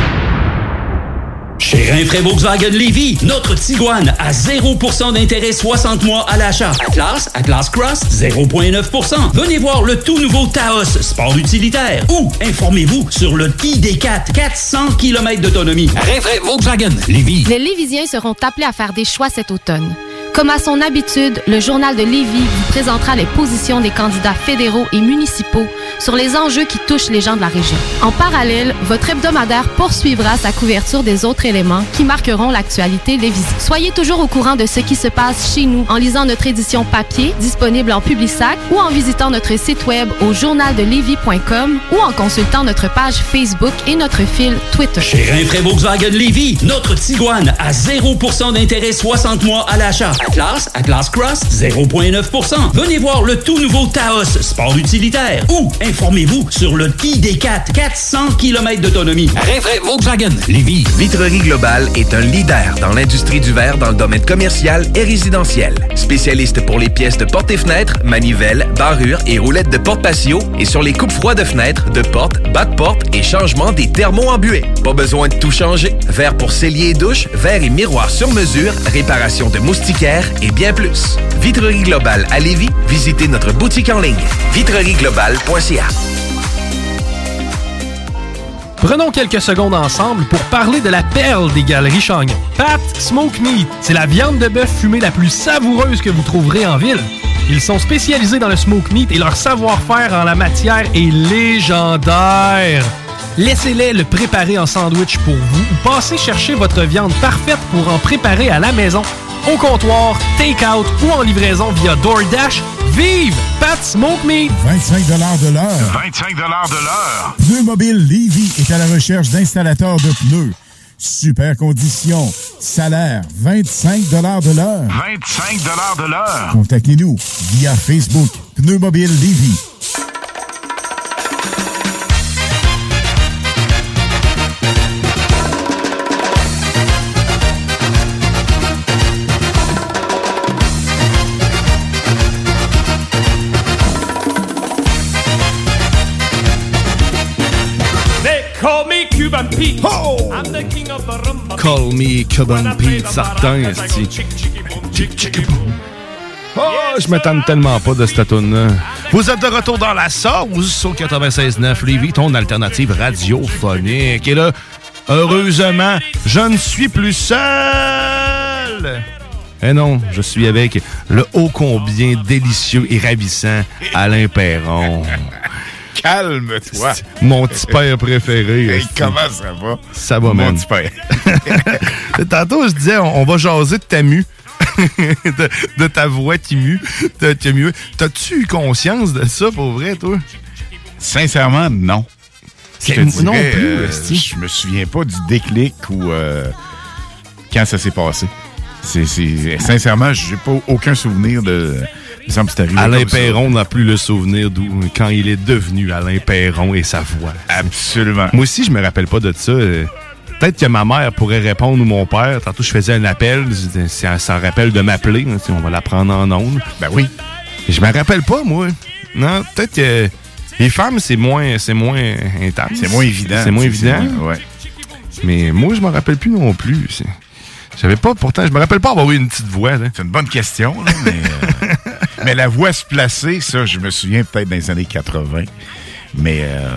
Chez Rinfraie Volkswagen Lévy, notre Tiguan à 0% d'intérêt 60 mois à l'achat. Atlas, Atlas Cross, 0,9%. Venez voir le tout nouveau Taos, sport utilitaire. Ou informez-vous sur le ID4, 400 km d'autonomie. Rinfraie Volkswagen Lévy. Les Lévisiens seront appelés à faire des choix cet automne. Comme à son habitude, le journal de Lévis vous présentera les positions des candidats fédéraux et municipaux sur les enjeux qui touchent les gens de la région. En parallèle, votre hebdomadaire poursuivra sa couverture des autres éléments qui marqueront l'actualité lévisienne. Soyez toujours au courant de ce qui se passe chez nous en lisant notre édition papier disponible en Publisac ou en visitant notre site web au journaldelevis.com ou en consultant notre page Facebook et notre fil Twitter. Volkswagen notre Tiguan à 0% d'intérêt 60 mois à l'achat. Atlas, Atlas Cross, 0,9%. Venez voir le tout nouveau Taos, sport utilitaire. Ou informez-vous sur le ID4, 400 km d'autonomie. Rinfraie Volkswagen Lévy. Vitrerie Globale est un leader dans l'industrie du verre dans le domaine commercial et résidentiel. Spécialiste pour les pièces de portes et fenêtres, manivelles, barrures et roulettes de porte patio et sur les coupes froides de fenêtres, de portes, bas de et changement des thermos embués. Pas besoin de tout changer. Verre pour cellier et douche, verre et miroir sur mesure, réparation de moustiquaires et bien plus. Vitrerie Globale à Lévis, visitez notre boutique en ligne vitrerieglobale.ca. Prenons quelques secondes ensemble pour parler de la perle des galeries Chagnon. Pat Smoke Meat, c'est la viande de bœuf fumée la plus savoureuse que vous trouverez en ville. Ils sont spécialisés dans le smoke meat et leur savoir-faire en la matière est légendaire. Laissez-les le préparer en sandwich pour vous ou passez chercher votre viande parfaite pour en préparer à la maison, au comptoir, take-out ou en livraison via DoorDash. Vive Pat Smoke Meat! 25 de l'heure. 25 de l'heure. Pneu Mobile Levy est à la recherche d'installateurs de pneus. Super conditions. Salaire 25 de l'heure. 25 de l'heure. Contactez-nous via Facebook Pneu Mobile Levy. Pete. I'm the king of the. Call me Cuban Pete, certain. Oh, je m'attends tellement pas de cette tune-là. Vous êtes de retour dans la sauce au 96.9 Lévis, ton alternative radiophonique. Et là, heureusement, je ne suis plus seul. Eh non, je suis avec le ô combien délicieux et ravissant Alain Perron. Calme-toi. Mon petit père préféré. Hey, comment ça va? Ça va, Mon petit père. Tantôt, je disais, on, on va jaser de ta mue. de, de ta voix qui mue. T'as-tu eu conscience de ça, pour vrai, toi? Sincèrement, non. Je te C'est- dirais, non plus, euh, je me souviens pas du déclic ou euh, quand ça s'est passé. C'est- sincèrement, j'ai pas aucun souvenir de. Il me semble que c'est arrivé Alain. Perron n'a plus le souvenir d'où quand il est devenu Alain Perron et sa voix. Absolument. Moi aussi, je me rappelle pas de ça. Peut-être que ma mère pourrait répondre ou mon père. Tantôt, je faisais un appel. elle s'en rappelle de m'appeler, hein, on va la prendre en ondes. Ben oui. Je me rappelle pas, moi. Non, peut-être que les femmes, c'est moins, c'est moins intense. C'est moins évident. C'est moins évident. c'est- Ouais. Mais moi, je me rappelle plus non plus. C'est- J'avais pas, pourtant, je me rappelle pas avoir eu une petite voix. là. C'est une bonne question, là, mais, euh, mais la voix se placer, ça, je me souviens peut-être dans les années 80. Mais euh,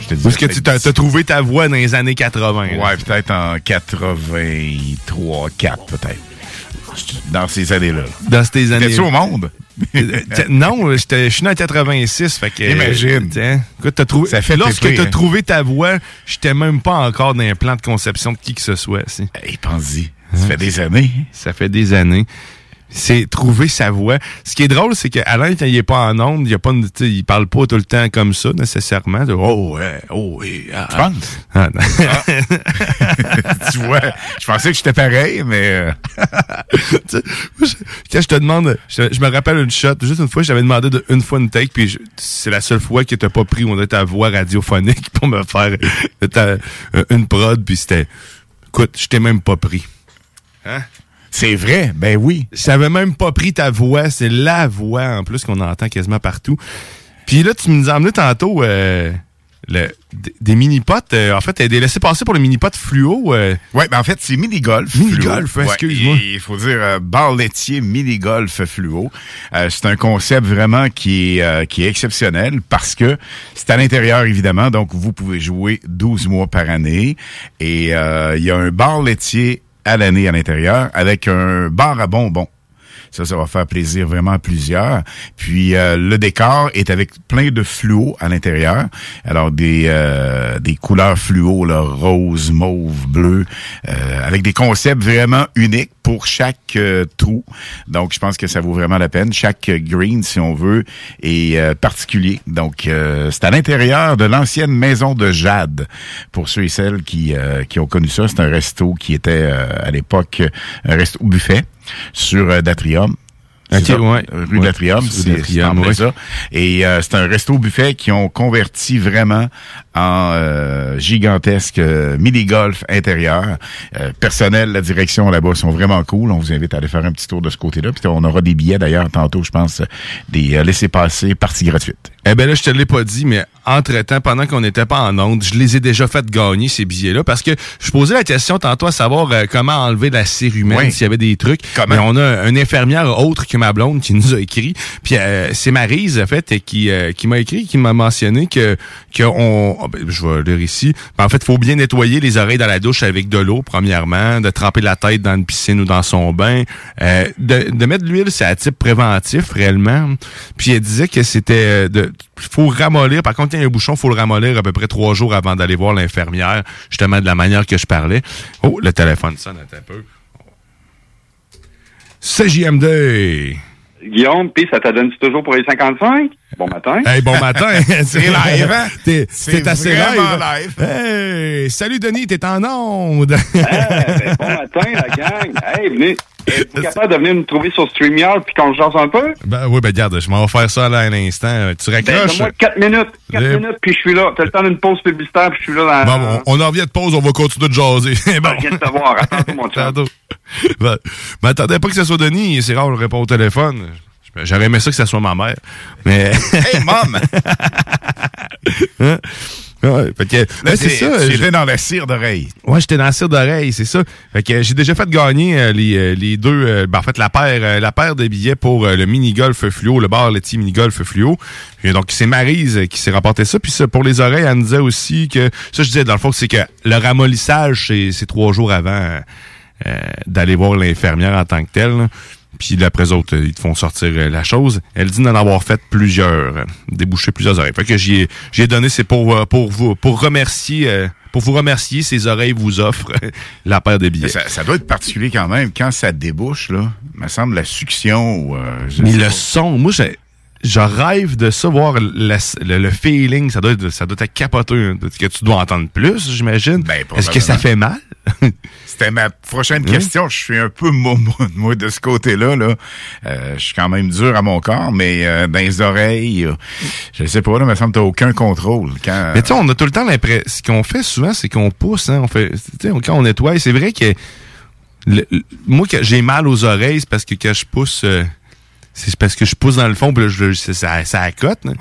je te dis. Où est-ce que tu t'as t'as trouvé ta voix dans les années 80? là? Ouais, peut-être en 83, 4, peut-être. Dans ces années-là. Dans ces années. T'es-tu au monde? Euh, non, je suis né en 86. Fait que, Imagine. tiens, écoute, t'as trouvé, Ça fait lorsque pépé, tu as hein. trouvé ta voix, j'étais même pas encore dans un plan de conception de qui que ce soit. si. Hey, pense-y. Ça fait des années. Ça fait des années. C'est trouver sa voix. Ce qui est drôle, c'est qu'Alain, quand il est pas en onde, il, a pas une- il parle pas tout le temps comme ça, nécessairement. De, oh, ouais, oh, oui. Ah, Tu penses? ah, non. tu vois, je pensais que j'étais pareil, mais... euh, quand je te demande, je, je me rappelle une shot, juste une fois, j'avais demandé de- une fois une take, puis c'est la seule fois que t'as pas pris on a ta voix radiophonique pour me faire ta- euh, une prod, puis c'était, écoute, je t'ai même pas pris. Hein? C'est vrai, ben oui. J'avais même pas pris ta voix, c'est la voix en plus qu'on entend quasiment partout. Puis là, tu nous emmené tantôt euh, le- des, mini-potes, euh, en fait, des laissés-passer pour le mini-pot fluo. euh, Oui, ben en fait, c'est mini-golf. Mini-golf. Ouais, excuse-moi. Il faut dire euh, bar laitier mini-golf fluo. C'est un concept vraiment qui est, qui est exceptionnel parce que c'est à l'intérieur, évidemment. Donc, vous pouvez jouer 12 mois par année. Et il y a un bar laitier à l'année à l'intérieur avec un bar à bonbons. Ça, ça va faire plaisir vraiment à plusieurs. Puis euh, le décor est avec plein de fluo à l'intérieur. Alors des euh, des couleurs fluo, là, rose, mauve, bleu, euh, avec des concepts vraiment uniques pour chaque euh, trou. Donc je pense que ça vaut vraiment la peine. Chaque euh, green, si on veut, est euh, particulier. Donc c'est à l'intérieur de l'ancienne maison de Jade. Pour ceux et celles qui ont connu ça, c'est un resto qui était à l'époque un resto buffet sur Datrium. Ouais. Rue Ouais. Datrium, Rue c'est en ouais. ça. Et euh, c'est un resto buffet qui ont converti vraiment en euh, gigantesque euh, mini-golf intérieur. Euh, personnel, la direction là-bas sont vraiment cool. On vous invite à aller faire un petit tour de ce côté-là. Puis on aura des billets d'ailleurs tantôt, je pense, des laissés-passer partie gratuite. Eh ben là, je te l'ai pas dit, mais entre-temps, pendant qu'on n'était pas en onde, je les ai déjà fait gagner, ces billets-là, parce que je posais la question tantôt à savoir euh, comment enlever la Oui. s'il y avait des trucs. Comment? Mais on a une infirmière autre que ma blonde qui nous a écrit. Puis euh, c'est Marise, en fait, et qui, euh, qui m'a écrit, qui m'a mentionné que, que on, ah ben, je vais lire ici. Ben, en fait, il faut bien nettoyer les oreilles dans la douche avec de l'eau, premièrement, de tremper la tête dans une piscine ou dans son bain, euh, de, de mettre de l'huile, c'est à type préventif, réellement. Puis elle disait que c'était euh, de faut ramollir. Par contre, quand il y a un bouchon, faut le ramollir à peu près trois jours avant d'aller voir l'infirmière, justement de la manière que je parlais. Oh, le téléphone sonne un peu. C'est JMD. Guillaume, puis ça te donne toujours pour les 55? Bon matin. Hey, bon matin. C'est live, hein? T'es assez live. live. Hey, salut Denis, t'es en onde. Eh, ben, bon matin, la gang. Hey, venez. Êtes-vous capable de venir nous trouver sur StreamYard puis qu'on jase un peu? ben oui, ben regarde, je m'en vais faire ça là à l'instant. Tu Ben, raccroches? donne-moi 4 minutes. 4 Eh. minutes, puis je suis là. T'as le temps d'une pause publicitaire, puis je suis là dans... Bon, on, on en revient de pause, on va continuer de jaser. bon. Je viens de te voir. Attends, mon chum. Tantôt. Ben, m'attendais pas que ce soit Denis, c'est rare, on répond au téléphone. J'aurais aimé ça que ce soit ma mère. Mais. Hey, mom! Hein? Ouais, fait que, Là, c'est ça. J'étais dans la cire d'oreille. Ouais, j'étais dans la cire d'oreille, c'est ça. Fait que j'ai déjà fait gagner euh, les, euh, les deux, euh, ben, en fait la paire, euh, la paire de billets pour le mini golf fluo, le bar laitier mini golf fluo. Et donc c'est Marise qui s'est remporté ça. Puis ça, pour les oreilles, elle nous disait aussi que ça, je disais dans le fond, c'est que le ramollissage, c'est trois jours avant d'aller voir l'infirmière en tant que telle. là. Puis là, après eux autres, ils te font sortir euh, la chose. Elle dit d'en avoir fait plusieurs, euh, déboucher plusieurs oreilles. Fait que j'y ai, donné, c'est pour, euh, pour vous, pour remercier, pour vous remercier, ces oreilles vous offrent la paire de billets. Ça, ça doit être particulier quand même quand ça débouche, là. Il me semble la succion ou. euh, Mais le son, moi, j'ai- je rêve de ça, voir le, le- le feeling, ça doit, être, ça doit être capoté, hein, que tu dois entendre plus, j'imagine. Est-ce que ça fait mal? C'était ma prochaine question. Je suis un peu momo, moi, de ce côté-là. Là. Euh, je suis quand même dur à mon corps, mais euh, dans les oreilles, euh, je sais pas, là, il me semble que aucun contrôle. Quand, Mais tu sais, on a tout le temps l'impression. Ce qu'on fait souvent, c'est qu'on pousse, hein, on fait. Quand on nettoie, c'est vrai que le- moi, que j'ai mal aux oreilles, c'est parce que quand je pousse. Euh, c'est parce que je pousse dans le fond, puis là, je, je- ça, ça accote. là.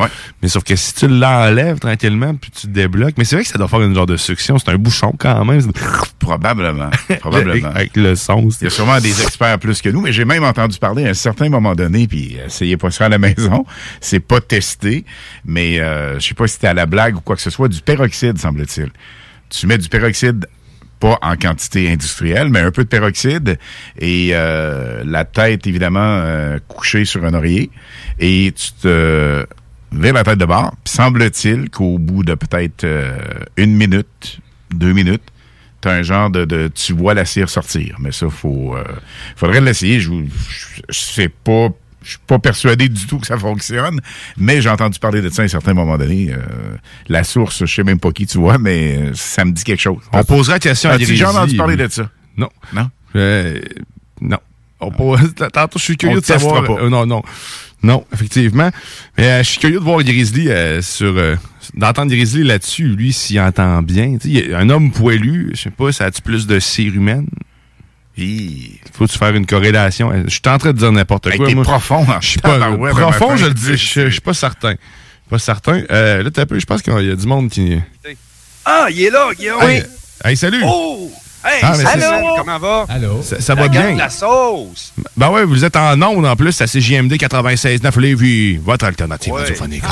Mais sauf que si tu l'enlèves tranquillement, puis tu te débloques, mais c'est vrai que ça doit faire une genre de succion. C'est un bouchon quand même. Probablement. Probablement. Avec le son. Il y a sûrement des experts plus que nous, mais j'ai même entendu parler à un certain moment donné, puis essayez pas ça à la maison. C'est pas testé, mais euh, je sais pas si c'était à la blague ou quoi que ce soit, du peroxyde, semble-t-il. Tu mets du peroxyde pas en quantité industrielle, mais un peu de peroxyde et euh, la tête, évidemment, euh, couchée sur un oreiller. Et tu te vires la tête de bord. Semble-t-il qu'au bout de peut-être euh, une minute, deux minutes, t'as un genre de, de- tu vois la cire sortir. Mais ça, faut, euh, faudrait l'essayer. Je, je sais pas, je suis pas persuadé du tout que ça fonctionne, mais j'ai entendu parler de ça à un certain moment donné. Euh, la source, je sais même pas qui tu vois, mais euh, ça me dit quelque chose. On posera la question à déjà Grizzly, entendu parler de ça? Non. Non? Euh, non. On pose- Tantôt, je suis curieux On de savoir. pas. Euh, non, non. Non, effectivement. Mais euh, je suis curieux de voir Grizzly euh, sur. euh, d'entendre Grizzly là-dessus, lui, s'il entend bien. Un homme poilu, je sais pas, ça a-tu plus de cire humaine? Faut-tu faire une corrélation? Je suis en train de dire n'importe Hey, quoi. moi. profond Je suis pas profond, je le dis. Je suis pas certain. Pas certain. Euh, là, t'as un peu, je pense qu'il y a du monde qui. Ah, il est là, Guillaume. Hey, hey, salut! Oh! Hey, Ah, c'est- comment va? Allô? Ça, ça va bien? de la sauce. Ben ouais, vous êtes en ondes en plus, à CJMD 96.9 Lévis, votre alternative radiophonique.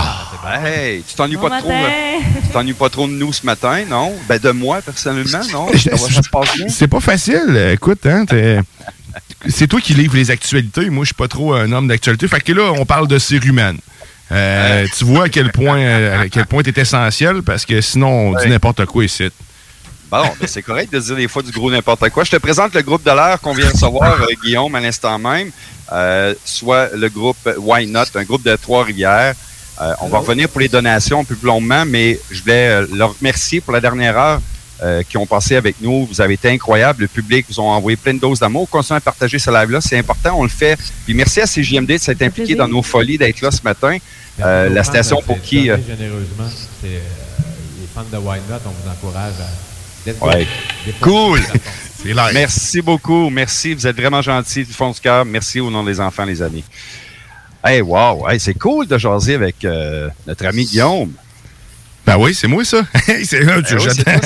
Ben, hey, tu t'ennuies pas Bon trop, matin. de- tu t'ennuies pas trop de nous ce matin, non? Ben, de moi, personnellement, non? Ça, va, ça se passe bien? C'est pas facile. Écoute, hein, t'es- c'est toi qui livres les actualités. Moi, je suis pas trop un homme d'actualité. Fait que là, on parle de humaine. Euh, tu vois à quel point euh, à quel point t'es essentiel parce que sinon on dit Ouais. n'importe quoi ici. Bon, ben, c'est correct de dire des fois du gros n'importe quoi. Je te présente le groupe de l'air qu'on vient de recevoir, euh, Guillaume, à l'instant même, euh, soit le groupe Why Not, un groupe de Trois-Rivières. Euh, on va revenir pour les donations un peu plus longuement, mais je voulais leur remercier pour la dernière heure qui ont passé avec nous. Vous avez été incroyables. Le public vous ont envoyé plein de doses d'amour. Continuez à partager ce live-là. C'est important, on le fait. Puis merci à CJMD de s'être impliqué dans nos folies, d'être là ce matin. La station pour qui... généreusement, c'est les fans de Why Not, on vous encourage à. Ouais. Cool. Merci beaucoup. Merci. Vous êtes vraiment gentils du fond du cœur. Merci au nom des enfants, les amis. Hey, wow. Hey, c'est cool de jaser avec euh, notre ami Guillaume. Ben oui, c'est moi ça. c'est là, tu Ben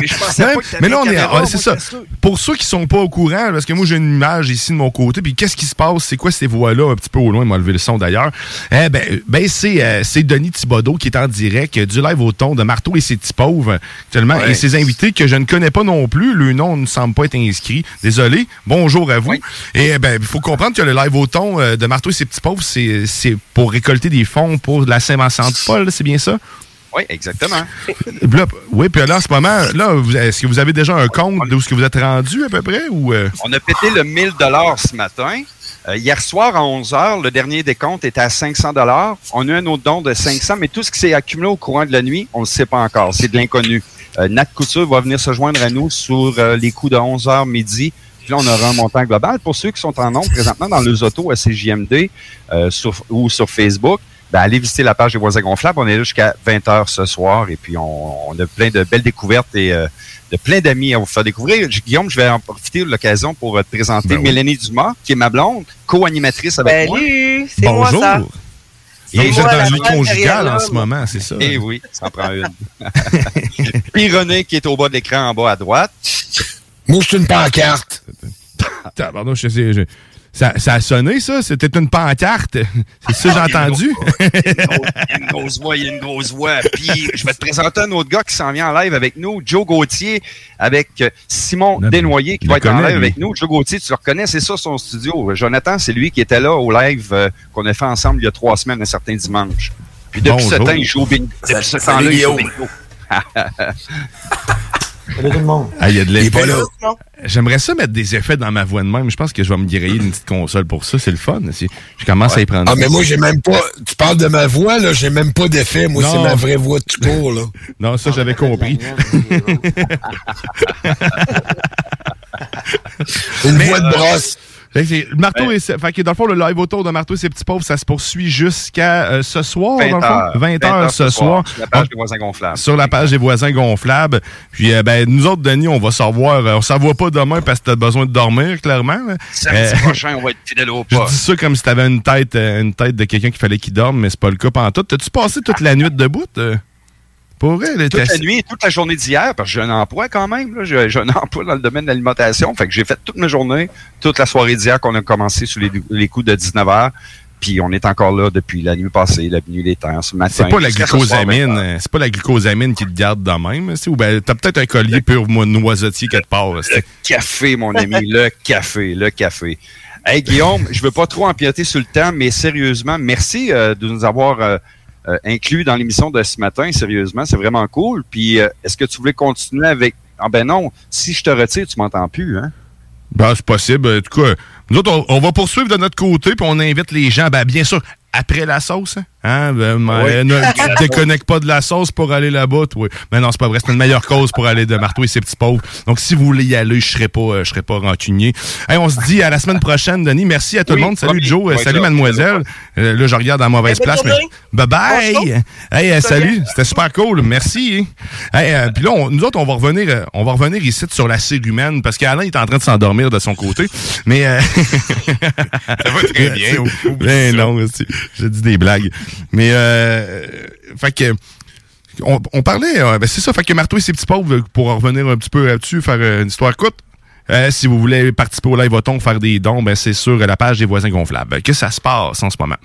oui, ça. Hey, mais là, on est. c'est ça. Pour ceux qui sont pas au courant, parce que moi, j'ai une image ici de mon côté, puis qu'est-ce qui se passe? C'est quoi ces voix-là, un petit peu au loin? Il m'a levé le son d'ailleurs. Eh ben, ben c'est euh, c'est Denis Thibodeau qui est en direct du live au ton de Marteau et ses petits pauvres, actuellement, Ouais. et ses invités que je ne connais pas non plus. Le nom ne semble pas être inscrit. Désolé. Bonjour à vous. Et eh ben, il faut comprendre que le live au ton euh, de Marteau et ses petits pauvres, c'est c'est pour récolter des fonds pour la Saint-Vincent-de-Paul, c'est bien ça? Oui, exactement. Là, oui, puis là, en ce moment, là, est-ce que vous avez déjà un compte d'où est-ce que vous êtes rendu à peu près? Ou, euh? On a pété le 1000 dollars ce matin. Euh, hier soir, à 11 heures, le dernier décompte était à 500 dollars. On a eu un autre don de 500, mais tout ce qui s'est accumulé au courant de la nuit, on ne le sait pas encore. C'est de l'inconnu. Euh, Nat Couture va venir se joindre à nous sur les coups de 11 heures midi. Puis là, on aura un montant global. Pour ceux qui sont en nombre présentement dans les autos à CJMD sur, ou sur Facebook, ben, allez visiter la page des voisins gonflables. On est là jusqu'à 20 heures ce soir et puis on, on a plein de belles découvertes et euh, de plein d'amis à vous faire découvrir. Guillaume, je vais en profiter de l'occasion pour euh, te présenter Ben oui. Mélanie Dumas, qui est ma blonde, co-animatrice avec moi. Salut, c'est moi Bonjour. ça. Donc, C'est vous êtes dans la une conjugale en ce moment, c'est ça? Eh oui, ça en prend une. Puis René, qui est au bas de l'écran, en bas à droite. Moi, c'est une pancarte. Pardon, je sais. Ça, ça a sonné, ça? C'était une pancarte. C'est ça que j'ai entendu? Il y a une grosse voix, il y a une grosse voix. Puis je vais te présenter un autre gars qui s'en vient en live avec nous, Joe Gauthier, avec euh, Simon Desnoyers qui va être en live lui. avec nous. Joe Gauthier, tu le reconnais, c'est ça son studio. Jonathan, c'est lui qui était là au live euh, qu'on a fait ensemble il y a trois semaines, un certain dimanche. Puis depuis ce temps, il joue au bingo. Depuis ce temps-là, il joue au bingo. Salut tout le monde. Ah, il y a de l'effet. pas là. J'aimerais ça mettre des effets dans ma voix de même. Je pense que je vais me griller une petite console pour ça. C'est le fun. Je commence à y prendre. Ah, mais moi, j'ai même pas. Tu parles de ma voix, là, j'ai même pas d'effet. Moi, c'est ma vraie voix de tout court, là. Non, ça, j'avais compris. Une Mais, voix de euh, brosse. C'est- le marteau et ses- fait que dans le fond, le live autour de Marteau et ses petits pauvres, ça se poursuit jusqu'à euh, ce soir, 20 dans le fond? heures. 20 heures ce soir. Sur la page des voisins gonflables. sur la page des voisins gonflables. Puis, euh, ben, nous autres, Denis, on va savoir, euh, on s'en voit pas demain parce que t'as besoin de dormir, clairement. Samedi Euh, prochain, on va être fidèle au Je pas. dis ça comme si t'avais une tête, une tête de quelqu'un qu'il fallait qu'il dorme, mais c'est pas le cas pantoute. T'as-tu passé toute la nuit debout? Pour là, toute la nuit et toute la journée d'hier, parce que j'ai un emploi quand même. J'ai un emploi dans le domaine de l'alimentation. Fait que j'ai fait toute ma journée, toute la soirée d'hier qu'on a commencé sous les, les coups de 19h. Puis on est encore là depuis la nuit passée, la nuit des temps, ce matin. C'est pas la glucosamine, 20 heures. c'est pas la glucosamine qui te garde de même, ou ben t'as peut-être un collier pur noisetier quelque part. Le café, mon ami, le café, le café. Hey Guillaume, je veux pas trop empiéter sur le temps, mais sérieusement, merci euh, de nous avoir euh, euh, inclus dans l'émission de ce matin. Sérieusement, c'est vraiment cool. Puis, euh, est-ce que tu voulais continuer avec Ah ben non, si je te retire, tu m'entends plus, hein? Ben, c'est possible. En tout cas, nous autres, on, on va poursuivre de notre côté, puis on invite les gens, ben, bien sûr, après la sauce. Hein? Hein? Ben, ne te déconnecte pas de la sauce pour aller là-bas, toi. Mais non, c'est pas vrai. C'est une meilleure cause pour aller de Marteau et ses petits pauvres. Donc, si vous voulez y aller, je serai pas, euh, je serai pas rancunier. Hey, on se dit à la semaine prochaine, Denis. Merci à tout le monde. Salut oui. Joe. Salut mademoiselle. Euh, là, je regarde à la mauvaise place. Mais... Bye bye. Hey, euh, salut. C'était super cool. Merci. Hey, euh, puis là, on- nous autres, on va revenir, euh, on va revenir ici sur la humaine parce qu'Alain est en train de s'endormir de son côté. Mais euh... ça va très bien. Non, je dis des blagues. Mais euh, fait que on, parlait, euh, ben c'est ça, fait que Marteau et ses petits pauvres, pour en revenir un petit peu là-dessus, faire euh, une histoire courte. euh, si vous voulez participer au live auton, faire des dons, ben c'est sur la page des voisins gonflables. Que ça se passe en ce moment?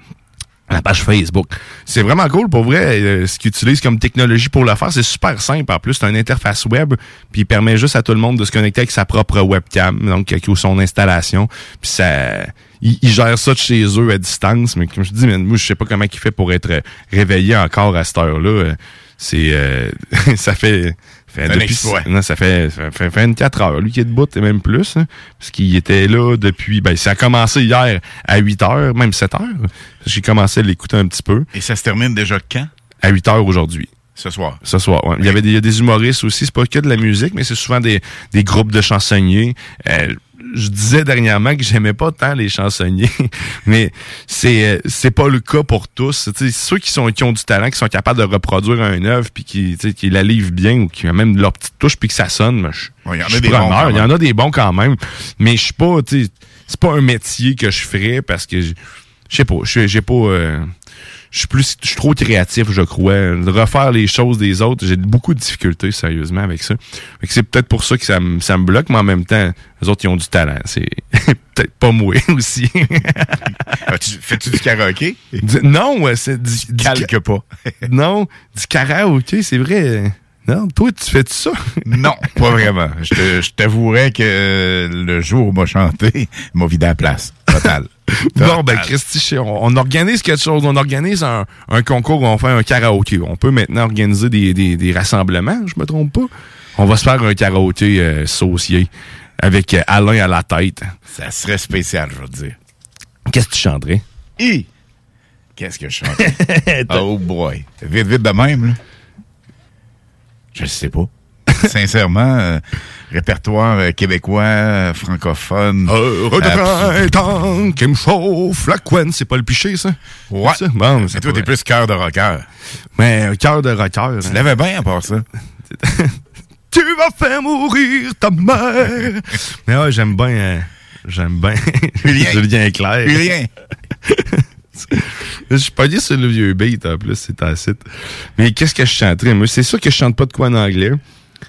La page Facebook. C'est vraiment cool pour vrai. euh, ce qu'ils utilisent comme technologie pour le faire, c'est super simple. En plus, c'est une interface web, puis il permet juste à tout le monde de se connecter avec sa propre webcam, donc avec son installation. Puis ça, ils, ils gèrent ça de chez eux à distance. Mais comme je dis, man, moi je sais pas comment il fait pour être réveillé encore à cette heure-là. C'est, euh, ça fait, fait non, ça fait, ça fait 24 heures. Lui qui est debout, et même plus. hein, parce qu'il était là depuis... Ben, ça a commencé hier à 8 heures, même 7 heures. J'ai commencé à l'écouter un petit peu. Et ça se termine déjà quand? À 8 heures aujourd'hui. Ce soir. Ce soir, ouais. Il y avait des, il y a des humoristes aussi. C'est pas que de la musique, mais c'est souvent des, des groupes de chansonniers. Euh, je disais dernièrement que j'aimais pas tant les chansonniers, mais c'est euh, c'est pas le cas pour tous. Tu sais, ceux qui sont qui ont du talent, qui sont capables de reproduire un œuvre puis qui qui la livrent bien ou qui ont même leur petite touche puis que ça sonne. je- Ouais, il y en a des bons preneur. Il y en a des bons quand même, mais je suis pas. C'est pas un métier que je ferais parce que je je sais pas. je- J'ai pas. euh, je suis plus, je suis trop créatif, je crois. Refaire les choses des autres, j'ai beaucoup de difficultés, sérieusement, avec ça. Fait que c'est peut-être pour ça que ça, me- ça me bloque, mais en même temps, les autres, ils ont du talent. C'est peut-être pas moi aussi. Fais-tu du karaoké? Du- non, ouais, c'est du, du Calque pas. non, du karaoké, c'est vrai. Non, toi, tu fais ça? Non, pas vraiment. Je t'avouerais que le jour où m'a chanté, m'a vidé la place. Total. Bon, ben, Christy, on, on organise quelque chose. On organise un, un concours où on fait un karaoké. On peut maintenant organiser des, des, des rassemblements, je me trompe pas. On va se faire un karaoké euh, saucier avec euh, Alain à la tête. Ça serait spécial, je veux dire. Qu'est-ce que tu chanterais? Qu'est-ce que je chante? oh boy. Vite, vite de même, là. Je sais pas. Sincèrement, euh, répertoire euh, québécois, euh, francophone. Heureux de printemps qui me chauffe la couenne. C'est pas le piché, ça? Ouais. Ça? Bon, Mais toi, t'es plus cœur de rocker. Mais un cœur de rocker. Tu l'avais bien à part ça. Tu vas faire mourir ta mère. Mais ouais, j'aime bien. euh, j'aime bien. Julien. Julien Clerc. Julien. Je suis pas dit sur le vieux beat en plus, c'est tacite. Mais qu'est-ce que je chanterais? Moi, c'est sûr que je chante pas de quoi en anglais.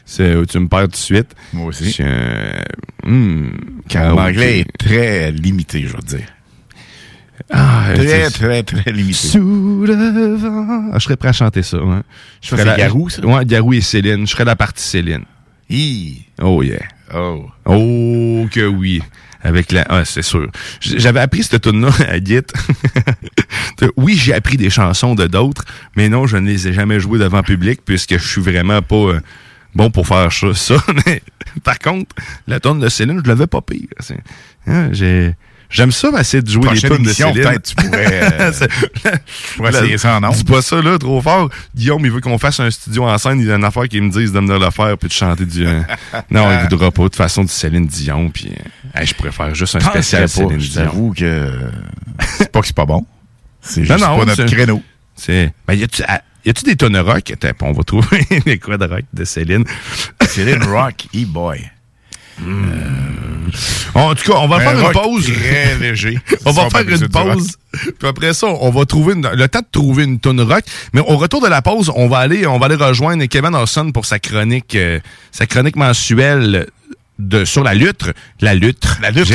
C'est, tu me perds tout de suite. Moi aussi. Je, euh, hmm, Mon anglais est très limité, je veux dire. Ah, Très, très, très limité. Sous le vent. Ah, je serais prêt à chanter ça. Ouais. Je ferais la- Garou, ça? Ouais, Garou et Céline. Je ferais la partie Céline. Hi. Oh yeah. Oh. Oh que oui. Avec la. Ah, c'est sûr. J'avais appris cette tune là à Git. oui, j'ai appris des chansons de d'autres, mais non, je ne les ai jamais jouées devant public puisque je suis vraiment pas euh, bon pour faire ça. ça. Mais, par contre, la tune de Céline, je l'avais pas pire. Hein, j'ai. J'aime ça, essayer de jouer Prochaine les tunes de Céline. peut-être, tu pourrais, euh, tu essayer ça en. Dis pas ça, là, trop fort. Guillaume, il veut qu'on fasse un studio en scène. Il y a une affaire qu'il me dise de venir le faire puis de chanter du... euh, non, il voudra pas. De toute façon, du Céline Dion. Puis, euh, hey, je préfère juste un spécial pas. Céline Je Dion. t'avoue que c'est pas que c'est pas bon. C'est Non, juste non, pas notre créneau. C'est. Ben, y a-tu, ah, y a-tu des tonnes rock? Attends, on va trouver des quoi de rock de Céline. Céline Rock, e-boy. En tout cas, on va Un faire une pause. très léger. on va faire une pause. Puis après ça, on va trouver une- le temps de trouver une tonne rock. Mais au retour de la pause, on va aller, on va aller rejoindre Kevin Orson pour sa chronique, euh, sa chronique mensuelle de sur la lutte, la lutte, La lutte.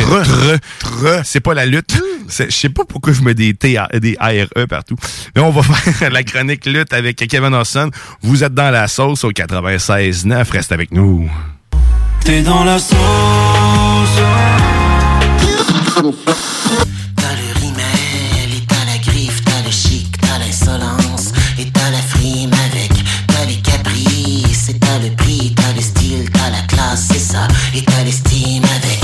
C'est pas la lutte. C'est- Je sais pas pourquoi je mets des T, des ARE partout. Mais on va faire la chronique lutte avec Kevin Orson. Vous êtes dans la sauce au 96.9. Reste avec nous. T'es dans la sauce. T'as le rimel, et t'as la griffe, t'as le chic, t'as l'insolence, et t'as la frime avec, t'as les caprices, et t'as le prix, t'as le style, t'as la CJMD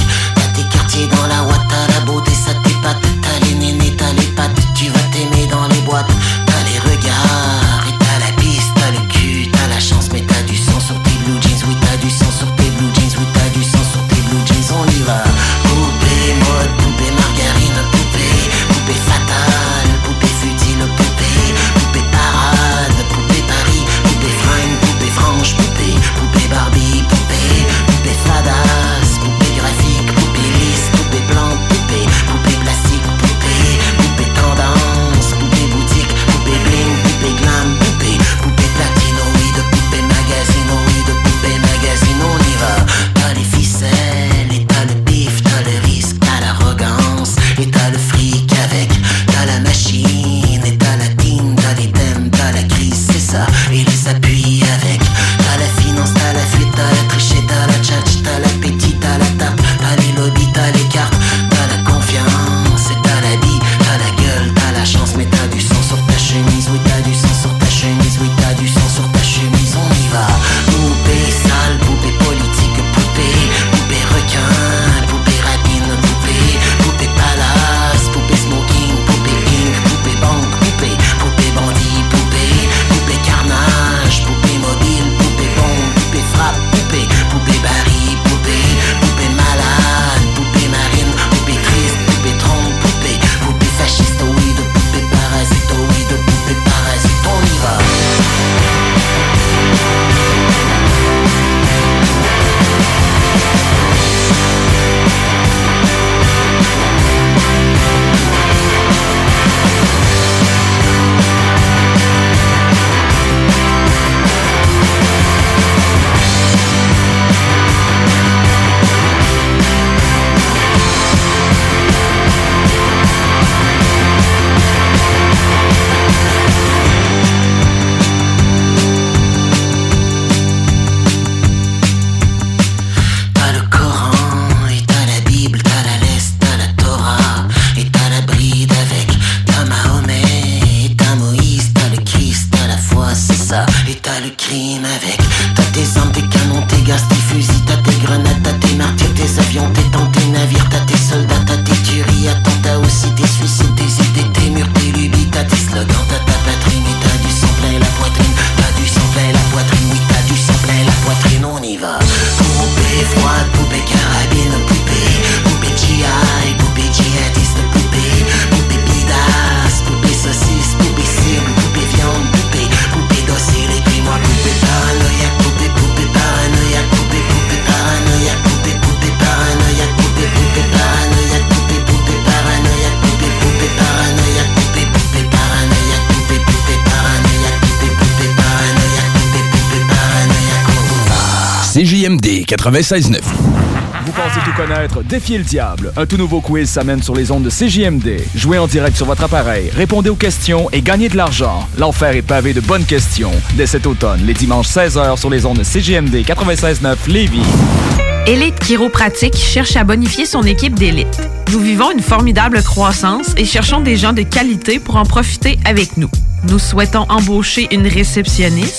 96.9. Vous pensez tout connaître? Défiez le diable. Un tout nouveau quiz s'amène sur les ondes de CJMD. Jouez en direct sur votre appareil, répondez aux questions et gagnez de l'argent. L'enfer est pavé de bonnes questions. Dès cet automne, les dimanches 16h sur les ondes de CJMD 96.9 Lévis. Élite Chiropratique cherche à bonifier son équipe d'élite. Nous vivons une formidable croissance et cherchons des gens de qualité pour en profiter avec nous. Nous souhaitons embaucher une réceptionniste,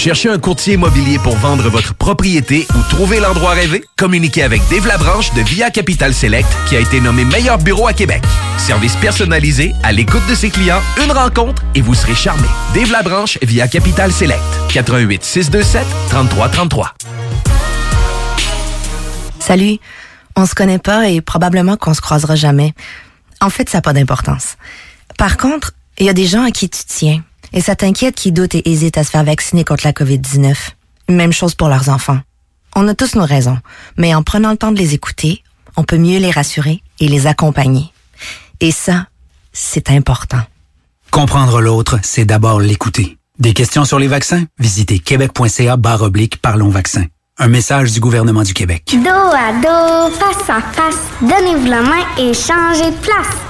Cherchez un courtier immobilier pour vendre votre propriété ou trouver l'endroit rêvé? Communiquez avec Dave Labranche de Via Capital Select qui a été nommé meilleur bureau à Québec. Service personnalisé, à l'écoute de ses clients, une rencontre et vous serez charmé. Dave Labranche via Capital Select. 88 627 3333. Salut. On se connaît pas et probablement qu'on se croisera jamais. En fait, ça n'a pas d'importance. Par contre, il y a des gens à qui tu tiens. Et ça t'inquiète qui doutent et hésitent à se faire vacciner contre la COVID-19. Même chose pour leurs enfants. On a tous nos raisons, mais en prenant le temps de les écouter, on peut mieux les rassurer et les accompagner. Et ça, c'est important. Comprendre l'autre, c'est d'abord l'écouter. Des questions sur les vaccins? Visitez québec.ca barre oblique Parlons vaccins. Un message du gouvernement du Québec. Dos à dos, face à face, donnez-vous la main et changez de place.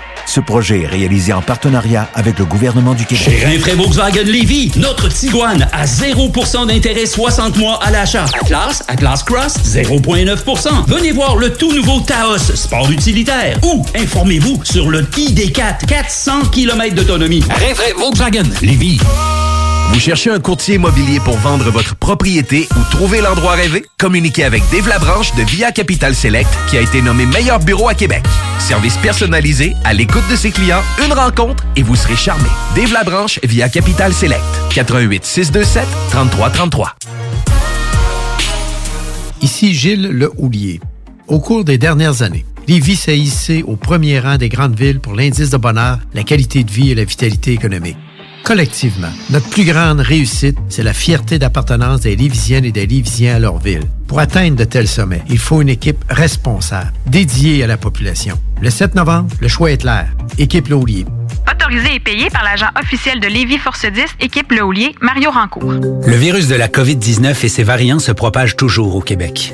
Ce projet est réalisé en partenariat avec le gouvernement du Québec. Chez Rinfraie Volkswagen Lévy, notre Tiguan à 0% d'intérêt 60 mois à l'achat. Atlas, Atlas Cross, 0,9%. Venez voir le tout nouveau Taos, sport utilitaire. Ou informez-vous sur le ID4, 400 km d'autonomie. Rinfraie Volkswagen Lévy. Vous cherchez un courtier immobilier pour vendre votre propriété ou trouver l'endroit rêvé? Communiquez avec Dave Labranche de Via Capital Select qui a été nommé meilleur bureau à Québec. Service personnalisé, à l'écoute de ses clients, une rencontre et vous serez charmé. Dave Labranche via Capital Select. 88 627 3333. Ici Gilles Le Houlier. Au cours des dernières années, Lévis s'est hissé au premier rang des grandes villes pour l'indice de bonheur, la qualité de vie et la vitalité économique. Collectivement, notre plus grande réussite, c'est la fierté d'appartenance des Lévisiennes et des Lévisiens à leur ville. Pour atteindre de tels sommets, il faut une équipe responsable, dédiée à la population. Le 7 novembre, le choix est clair. Équipe Laulier. Autorisé et payé par l'agent officiel de Lévis Force 10, équipe Le Houlier, Mario Rancourt. Le virus de la COVID-19 et ses variants se propagent toujours au Québec.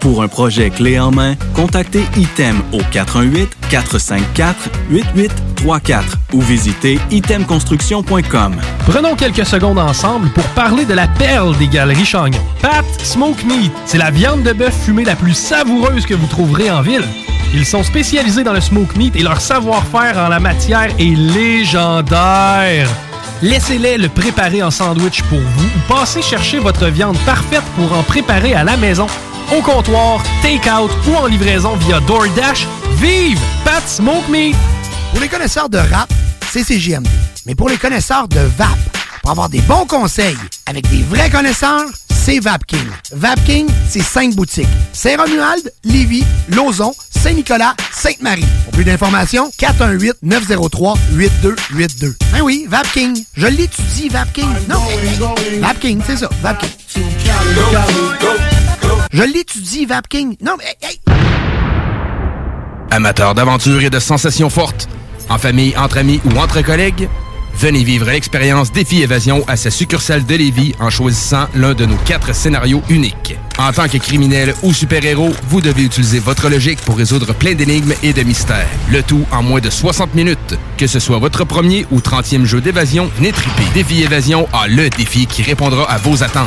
Pour un projet clé en main, contactez ITEM au 418-454-8834 ou visitez itemconstruction.com. Prenons quelques secondes ensemble pour parler de la perle des galeries Chagnon. Pat Smoke Meat, c'est la viande de bœuf fumée la plus savoureuse que vous trouverez en ville. Ils sont spécialisés dans le smoke meat et leur savoir-faire en la matière est légendaire. Laissez-les le préparer en sandwich pour vous ou passez chercher votre viande parfaite pour en préparer à la maison. Au comptoir, take-out ou en livraison via DoorDash, vive Pat Smoke Me! Pour les connaisseurs de rap, c'est CJMD. Mais pour les connaisseurs de VAP, pour avoir des bons conseils avec des vrais connaisseurs, c'est VapKing. VapKing, c'est cinq boutiques. Saint-Romuald, Lévis, Lauson, Saint-Nicolas, Sainte-Marie. Pour plus d'informations, 418-903-8282. Ben oui, VapKing. Je l'étudie, VapKing. Non, VapKing, c'est ça, VapKing. Je l'étudie, VapKing. Non, mais... hey, Amateurs d'aventure et de sensations fortes, en famille, entre amis ou entre collègues, venez vivre l'expérience Défi Évasion à sa succursale de Lévis en choisissant l'un de nos quatre scénarios uniques. En tant que criminel ou super-héros, vous devez utiliser votre logique pour résoudre plein d'énigmes et de mystères. Le tout en moins de 60 minutes. Que ce soit votre premier ou 30e jeu d'évasion, triper. Défi Évasion a le défi qui répondra à vos attentes.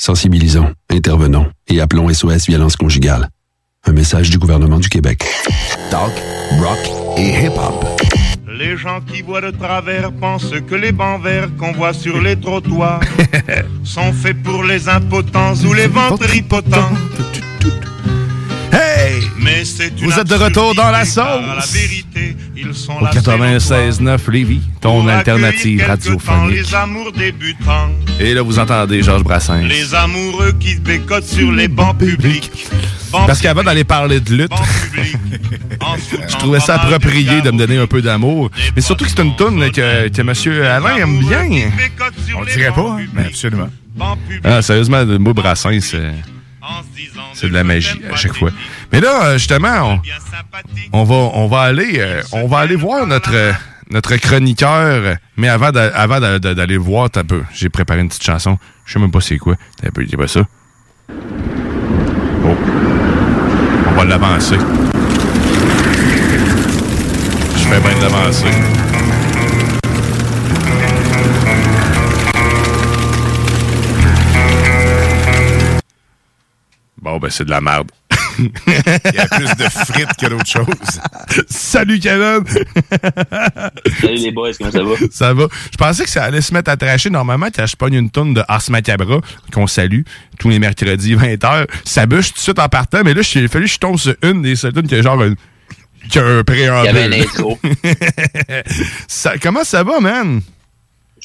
Sensibilisons, intervenons et appelons SOS Violence Conjugale. Un message du gouvernement du Québec. Talk, rock et hip-hop. Les gens qui voient de travers pensent que les bancs verts qu'on voit sur les trottoirs sont faits pour les impotents ou les ventripotents. Mais Vous êtes de retour dans la sauce! La vérité, ils sont Au là seule 96.9 Lévis, ton alternative radiophonique. Les amours débutants, Et là, vous entendez Georges Brassens. les amoureux qui bécotent sur les bancs publics. Parce qu'avant d'aller parler de lutte, je trouvais ça approprié de me donner un peu d'amour. Mais surtout que c'est une toune que, que M. Alain aime bien. On le dirait pas, hein? mais absolument. Ah, sérieusement, le mot Brassens, c'est... C'est de la magie à chaque fois. Mais là, euh, justement, on, on va, on va aller, euh, on va aller voir notre, euh, notre chroniqueur. Mais avant, d'a- avant d'a- d'a- d'aller le voir, un peu. J'ai préparé une petite chanson. Je sais même pas c'est quoi. T'as un peu, c'est pas ça. Oh. On va l'avancer. Je fais bien de l'avancer. Bon, ben, c'est de la merde. Il y a plus de frites que d'autres choses. Salut, Kevin! Salut les boys, comment ça va? Ça va. Je pensais que ça allait se mettre à tracher. Normalement, quand je pogne une tonne de Ars Macabra, qu'on salue, tous les mercredis, 20h, ça bûche tout de suite en partant. Mais là, il a fallu que je tombe sur une des seules tunes qui a genre un, qui a un préambule. Il y avait un intro. Ça- comment ça va, man?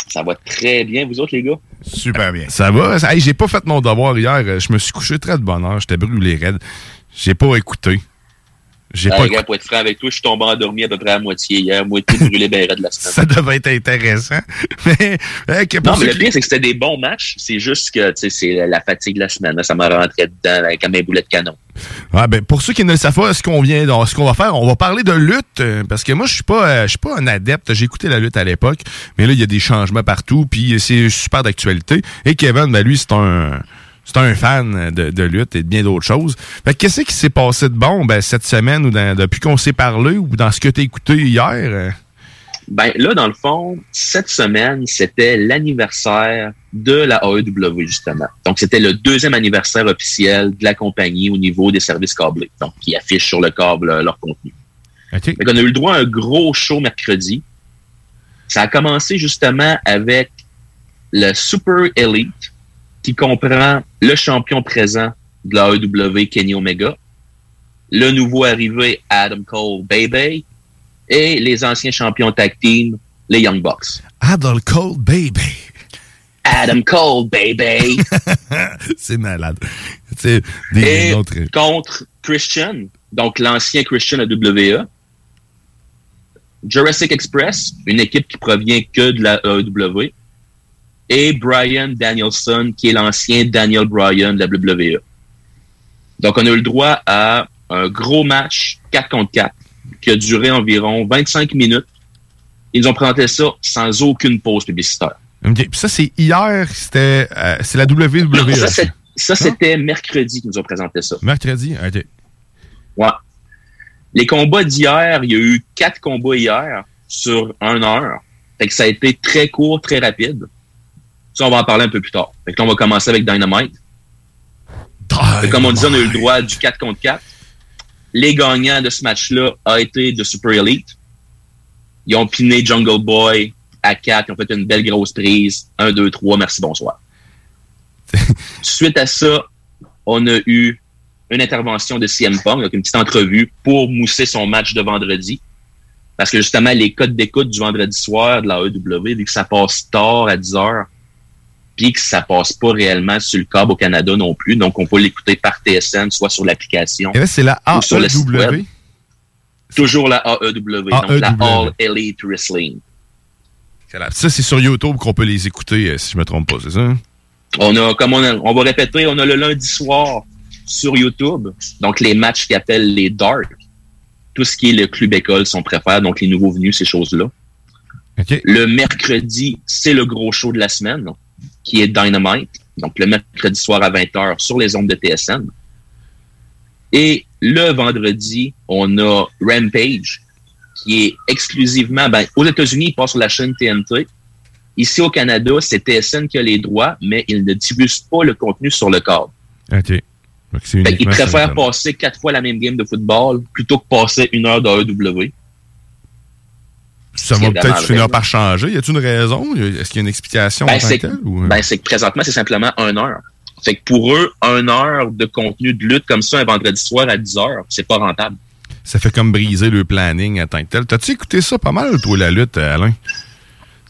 Ça va très bien, vous autres, les gars? Super bien. Ça va? J'ai pas fait mon devoir hier. Je me suis couché très de bonne heure. J'étais brûlé raide. J'ai pas écouté. J'ai pas pour être franc avec toi, je suis tombé endormi à peu près à moitié hier, moitié brûlé ben raide de la semaine. Ça devait être intéressant. Mais, pour Non, mais le pire, c'est que c'était des bons matchs. C'est juste que, tu sais, c'est la fatigue de la semaine. là. Ça m'a rentré dedans là, comme un boulet de canon. Ouais, ben, pour ceux qui ne le savent pas, ce qu'on vient, donc, ce qu'on va faire, on va parler de lutte, euh, parce que moi, je suis pas, euh, je suis pas un adepte. J'ai écouté la lutte à l'époque, mais là, il y a des changements partout, puis c'est super d'actualité. Et Kevin, ben, lui, c'est un, c'est un fan de, de lutte et de bien d'autres choses. Fait qu'est-ce qui s'est passé de bon, ben, cette semaine ou dans- depuis qu'on s'est parlé ou dans ce que t'as écouté hier? Ben là, dans le fond, cette semaine, c'était l'anniversaire de la AEW, justement. Donc, c'était le deuxième anniversaire officiel de la compagnie au niveau des services câblés. Donc, qui affichent sur le câble euh, leur contenu. OK. on a eu le droit à un gros show mercredi. Ça a commencé justement avec le Super Elite, qui comprend le champion présent de la AEW, Kenny Omega, le nouveau arrivé Adam Cole, Baby, et les anciens champions tag team, les Young Bucks. Adult Cold Baby. Adam Cole, baby! c'est malade. C'est des Et autres. contre Christian, donc l'ancien Christian à WWE. Jurassic Express, une équipe qui provient que de la AEW. Et Brian Danielson, qui est l'ancien Daniel Bryan de la WWE. Donc, on a eu le droit à un gros match 4 contre 4 qui a duré environ 25 minutes. Ils nous ont présenté ça sans aucune pause publicitaire. Puis ça, c'est hier, c'était euh, c'est la WWE. Non, ça, ça, c'était mercredi qu'ils nous ont présenté ça. Mercredi, OK. Ouais. Les combats d'hier, il y a eu quatre combats hier sur une heure. Fait que ça a été très court, très rapide. Ça, on va en parler un peu plus tard. Fait que là, on va commencer avec Dynamite. Comme on disait, on a eu le droit du 4 contre 4. Les gagnants de ce match-là a été de Super Elite. Ils ont piné Jungle Boy à 4. Ils ont fait une belle grosse prise. 1, 2, 3. Merci, bonsoir. Suite à ça, on a eu une intervention de CM Punk, donc une petite entrevue pour mousser son match de vendredi. Parce que justement, les codes d'écoute du vendredi soir de la AEW, vu que ça passe tard à 10 heures, puis que ça passe pas réellement sur le câble au Canada non plus, donc on peut l'écouter par TSN, soit sur l'application. Et c'est la ou sur le site AEW. web. Toujours la AEW, donc la AEW. All Elite Wrestling. Ça, c'est sur YouTube qu'on peut les écouter, euh, si je me trompe pas, c'est ça? On a, comme on, a- on va répéter, on a le lundi soir sur YouTube, donc les matchs qu'ils appellent les Dark. Tout ce qui est le club école, si on préfère, donc les nouveaux venus, ces choses-là. Le mercredi, c'est le gros show de la semaine, qui est Dynamite. Donc le mercredi soir à 20h sur les ondes de TSN. Et le vendredi, on a Rampage, qui est exclusivement, ben, aux États-Unis, il passe sur la chaîne TNT. Ici au Canada, c'est TSN qui a les droits, mais ils ne diffusent pas le contenu sur le câble. OK. Sur préfèrent passer quatre fois la même game de football plutôt que passer une heure d'AEW. Ça va peut-être finir par changer. Y a-t-il une raison? Est-ce qu'il y a une explication en Ben, tant c'est que ou, euh? ben, c'est que présentement, c'est simplement une heure. Fait que pour eux, une heure de contenu de lutte comme ça un vendredi soir à 10 heures, c'est pas rentable. Ça fait comme briser le planning en tant que tel. T'as-tu écouté ça pas mal, toi, la lutte, Alain?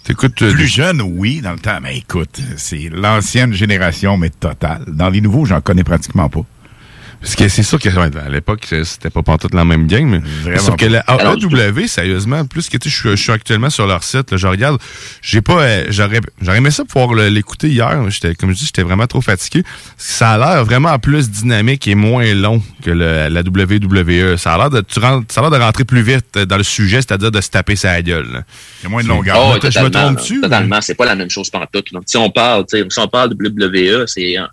T'écoutes... euh, Plus jeune, oui, dans le temps. Mais écoute, c'est l'ancienne génération, mais totale. Dans les nouveaux, j'en connais pratiquement pas. Parce que c'est sûr qu'à l'époque, c'était pas pantoute la même game. Mais Vraiment sauf que la AEW, sérieusement, plus que tu sais, je suis- je suis actuellement sur leur site, là, je regarde, j'ai pas, euh, j'aurais, j'aurais aimé ça pouvoir l'écouter hier. J'étais, comme je dis, j'étais vraiment trop fatigué. Ça a l'air vraiment plus dynamique et moins long que le- la WWE. Ça a l'air de, tu rentres- ça a l'air de rentrer plus vite dans le sujet, c'est-à-dire de se taper sa gueule. Il y a moins de Oh, je me trompe-tu? Totalement, c'est pas la même chose pantoute. là. Si on parle, tu sais, si on parle de WWE, c'est euh,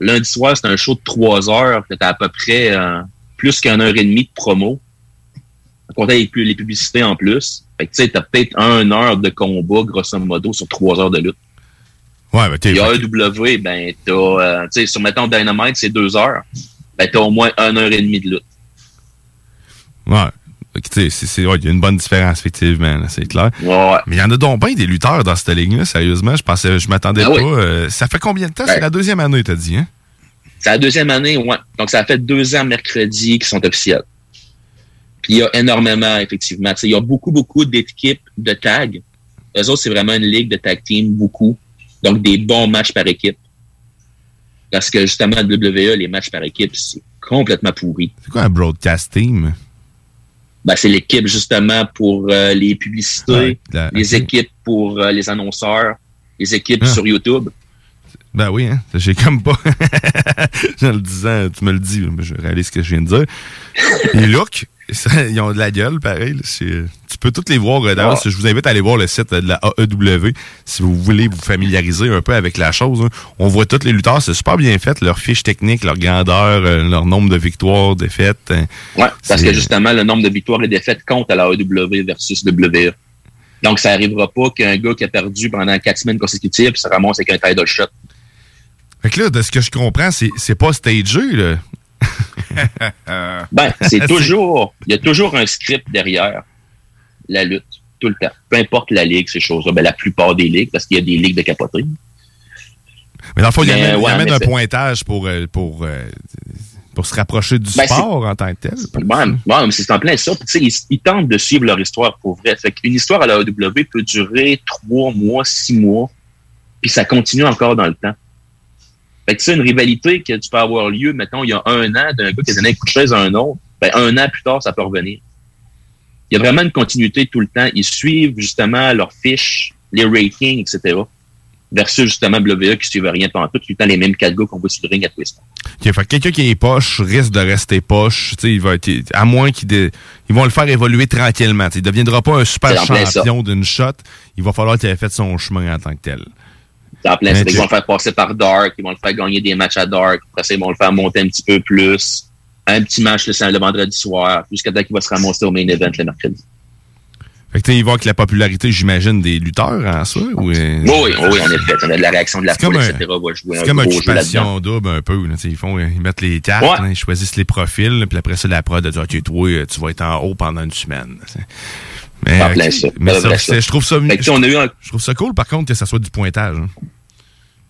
lundi soir, c'est un show de trois heures que t'as à peu près euh, plus qu'une heure et demie de promo. Compte avec les publicités en plus. Fait que tu sais, t'as peut-être une heure de combat, grosso modo, sur trois heures de lutte. Ouais, ben, t'es. Puis AEW, ben, t'as, euh, tu sais, sur, mettons, Dynamite, c'est deux heures. Ben, t'as au moins une heure et demie de lutte. Ouais. Ouais, il y a une bonne différence, effectivement, c'est clair. Ouais. Mais il y en a donc bien des lutteurs dans cette ligne-là, sérieusement. Je pensais, je m'attendais Ah pas. oui. euh, ça fait combien de temps? Ben. C'est la deuxième année, t'as dit, hein? C'est la deuxième année, ouais. Donc, ça fait deux ans mercredi qui sont officiels. Puis, il y a énormément, effectivement. Il y a beaucoup, beaucoup d'équipes de tag. Eux autres, c'est vraiment une ligue de tag team, beaucoup. Donc, des bons matchs par équipe. Parce que, justement, à WWE, les matchs par équipe, c'est complètement pourri. C'est quoi un broadcast team? Ben, c'est l'équipe, justement, pour euh, les publicités, Ouais, la- les équipes pour euh, les annonceurs, les équipes Ah. sur YouTube. Ben oui, hein? J'ai comme pas. en le disant, tu me le dis, mais je réalise ce que je viens de dire. Les looks, ça, ils ont de la gueule, pareil. tu peux toutes les voir. euh, D'ailleurs, Ah. je vous invite à aller voir le site euh, de la AEW si vous voulez vous familiariser un peu avec la chose. hein. On voit tous les lutteurs, c'est super bien fait. Leur fiche technique, leur grandeur, euh, leur nombre de victoires, défaites. hein. Ouais, parce que justement, le nombre de victoires et défaites compte à la AEW versus WWE. Donc, ça arrivera pas qu'un gars qui a perdu pendant quatre semaines consécutives se ramasse avec un title shot. Fait que là, de ce que je comprends, c'est c'est pas stagé, là. Ben, c'est toujours, il y a toujours un script derrière la lutte, tout le temps. Peu importe la ligue, ces choses-là. Ben, la plupart des ligues, parce qu'il y a des ligues de capoterie. Mais dans le fond, il amène, il ouais, amène mais un pointage pour, euh, pour, euh, pour se rapprocher du Ben, sport en tant que tel. Ouais, mais c'est en plein ça. Puis, ils, ils tentent de suivre leur histoire pour vrai. Fait qu'une histoire à la AEW peut durer trois mois, six mois, puis ça continue encore dans le temps. Fait que c'est une rivalité que tu peux avoir lieu, mettons, il y a un an, d'un gars qui a donné un coup de chaise à un autre, ben, un an plus tard, ça peut revenir. Il y a vraiment une continuité tout le temps. Ils suivent justement leurs fiches, les ratings, etc. Versus justement WWE qui ne suivent rien pendant tout, tout le temps les mêmes quatre gars qu'on voit sur le ring à twist. Ok, fait que quelqu'un qui est poche risque de rester poche. Tu sais, il va être, à moins qu'ils dé- ils vont le faire évoluer tranquillement. Il ne deviendra pas un super champion d'une shot. Il va falloir qu'il ait fait son chemin en tant que tel. En plein Ils vont le faire passer par Dark, ils vont le faire gagner des matchs à Dark, après ça, ils vont le faire monter un petit peu plus. Un petit match le, le vendredi soir, jusqu'à temps qu'il va se ramasser au main event le mercredi. Fait que il va avec la popularité, j'imagine, des lutteurs en soi. Ou, euh, Oui, oui, en effet. On a de la réaction de la foule, un- etc. va jouer C'est un comme là-dedans. occupation double un peu. Là, ils, font, ils mettent les cartes, Ouais. là, ils choisissent les profils, puis après ça, la prod a dit OK, toi, euh, tu vas être en haut pendant une semaine. Mais, En plein ça. mais En ça, plein c'est- ça. je trouve ça Fait que, tu sais, on a eu un- Je trouve ça cool, par contre, que ça soit du pointage. hein.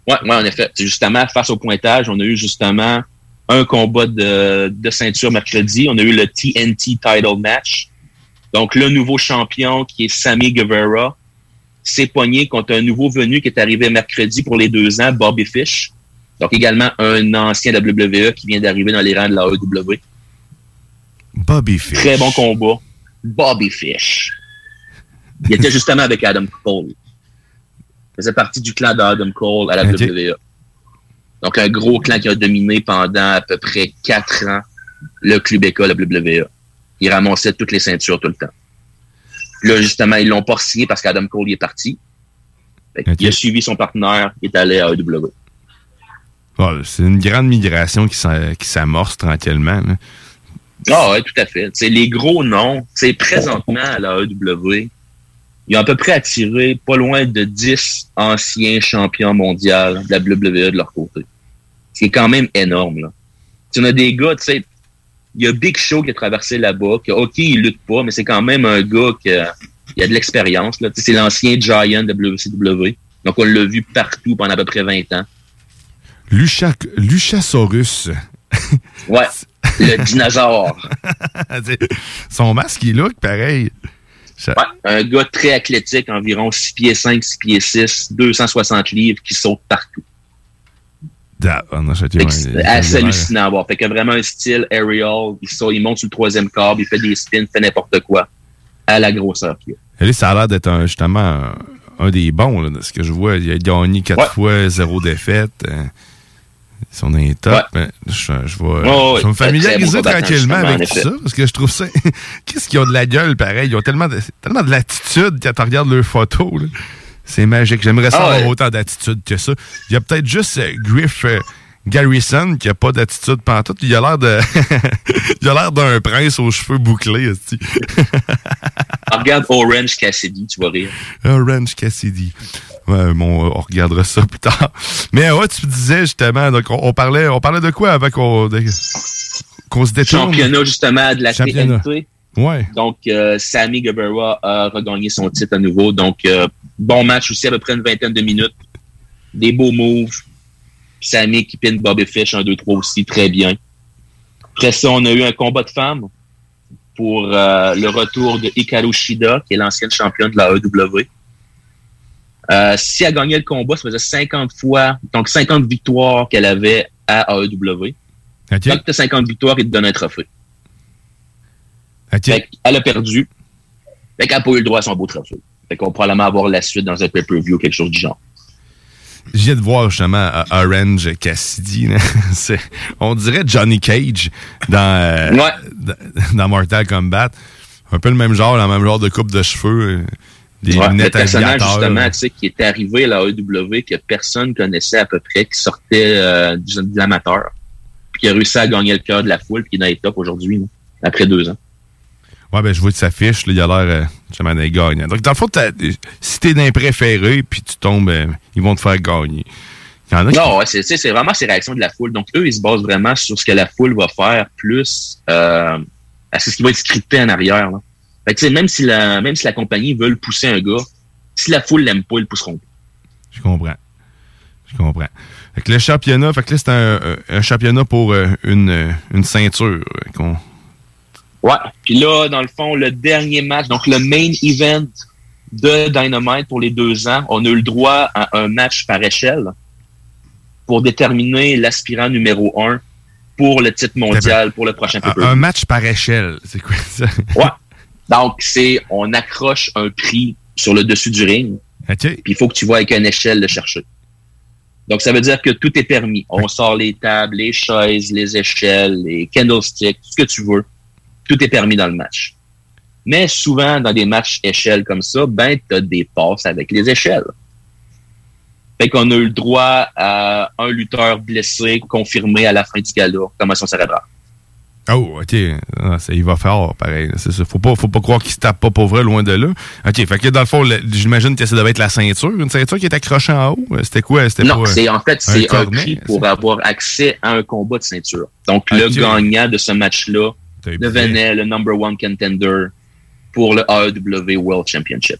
Oui, ouais, en effet. Justement, face au pointage, on a eu justement un combat de, de ceinture mercredi. On a eu le TNT title match. Donc, le nouveau champion qui est Sammy Guevara s'est pogné contre un nouveau venu qui est arrivé mercredi pour les deux ans, Bobby Fish. Donc, également un ancien WWE qui vient d'arriver dans les rangs de la AEW. Bobby Fish. Très bon combat. Bobby Fish. Il était justement avec Adam Cole. Il faisait partie du clan d'Adam Cole à la. WWE. Donc, un gros clan qui a dominé pendant à peu près quatre ans le club école à WWE. Il ramassait toutes les ceintures tout le temps. Là, justement, ils l'ont pas signé parce qu'Adam Cole il est parti. Qu'il a suivi son partenaire, il est allé à AEW. C'est une grande migration qui s'a- qui s'amorce tranquillement. Ah ouais, tout à fait. C'est les gros noms, c'est présentement à la AEW, ils ont à peu près attiré pas loin de 10 anciens champions mondiaux de la WWE de leur côté. C'est quand même énorme, là. Tu en as des gars, tu sais, il y a Big Show qui a traversé là-bas, que, OK, il lutte pas, mais c'est quand même un gars qui a, il a de l'expérience, là. C'est l'ancien Giant de WCW. Donc, on l'a vu partout pendant à peu près 20 ans. Lucha- Luchasaurus. Ouais. Le dinosaure. Son masque, il look pareil. Ça- Ouais, un gars très athlétique, environ 6 pieds 5, 6 pieds 6, 260 livres, qui saute partout. Ah, c'est hallucinant à voir. Fait que vraiment un style aerial, il, saute, il monte sur le troisième corps, il fait des spins, il fait n'importe quoi, à la grosseur qu'il a. Ça a l'air d'être justement un, un des bons, là, de ce que je vois. Il a gagné quatre fois, zéro défaite. ils sont dans les top. Je, je vais, je vais me familiariser tranquillement avec tout ça, parce que je trouve ça... Qu'est-ce qu'ils ont de la gueule, pareil? Ils ont tellement de, tellement de l'attitude quand tu regardes leurs photos. là. C'est magique. J'aimerais ça Ah avoir ouais. autant d'attitude que ça. Il y a peut-être juste euh, Griff euh, Garrison qui a pas d'attitude pantoute. Il a l'air de... il a l'air d'un prince aux cheveux bouclés. esti. Ah, regarde Orange Cassidy, tu vas rire. Orange Cassidy. Ouais, bon, on regardera ça plus tard. Mais ouais, tu disais justement, donc on, on parlait, on parlait de quoi avant qu'on qu'on se détourne? Championnat justement de la Championnat. TNT. Ouais. Donc, euh, Sammy Guevara a regagné son titre à nouveau. Donc, euh, bon match aussi, à peu près une vingtaine de minutes. Des beaux moves. Sammy qui pine Bobby Fish, 1, 2, 3 aussi, très bien. Après ça, on a eu un combat de femmes pour euh, le retour de Hikaru Shida, qui est l'ancienne championne de la AEW. Euh, si elle gagnait le combat, ça faisait 50 fois, donc 50 victoires qu'elle avait à AEW. Quand tu as 50 victoires, il te donne un trophée. Fait elle a perdu. Fait qu'elle n'a pas eu le droit à son beau trophée. Fait qu'on va probablement avoir la suite dans un pay-per-view ou quelque chose du genre. Je viens de voir justement euh, Orange Cassidy. on dirait Johnny Cage dans, euh, dans, dans Mortal Kombat. Un peu le même genre, le même genre de coupe de cheveux. Des Ouais, le lunettes personnage, aviateurs. justement, tu sais, qui est arrivé à la AEW, que personne connaissait à peu près, qui sortait euh, du- de l'amateur, puis qui a réussi à gagner le cœur de la foule, puis qui est dans les top aujourd'hui, après deux ans. Ouais, ben, je vois de sa fiche, là, il a l'air, euh, justement, d'un gagnant. Donc, dans le fond, si t'es d'un préféré, puis tu tombes, euh, ils vont te faire gagner. Il y en a qui- Non, sais, c'est vraiment ces réactions de la foule. Donc, eux, ils se basent vraiment sur ce que la foule va faire, plus euh, à ce qui va être scripté en arrière. Là. Fait que, tu sais, même si la même si la compagnie veut le pousser un gars, si la foule l'aime pas, ils le pousseront pas. Je comprends. Je comprends. Fait que le championnat, fait que là, c'est un, un- un championnat pour euh, une, euh, une ceinture. euh, qu'on- Ouais. Puis là, dans le fond, le dernier match, donc le main event de Dynamite pour les deux ans, on a eu le droit à un match par échelle pour déterminer l'aspirant numéro un pour le titre mondial pour le prochain pay-per-view. un match par échelle. C'est quoi ça? Ouais. Donc, c'est, on accroche un prix sur le dessus du ring. Puis il faut que tu vois avec une échelle le chercher. Donc, ça veut dire que tout est permis. On sort les tables, les chaises, les échelles, les candlesticks, tout ce que tu veux. Tout est permis dans le match. Mais souvent, dans des matchs échelles comme ça, ben, t'as des passes avec les échelles. Fait Fait qu'on a eu le droit à un lutteur blessé confirmé à la fin du gala, commotion cérébrale. Oh, OK. Ah, ça, il va faire pareil. C'est ça. Faut pas, faut pas croire qu'il se tape pas pour vrai, loin de là. OK. Fait que dans le fond, j'imagine que ça devait être la ceinture. Une ceinture qui est accrochée en haut. C'était quoi? C'était Non, c'est en fait c'est un, prix pour avoir accès à un combat de ceinture. Donc le gagnant de ce match-là devenait le number one contender pour le AEW World Championship.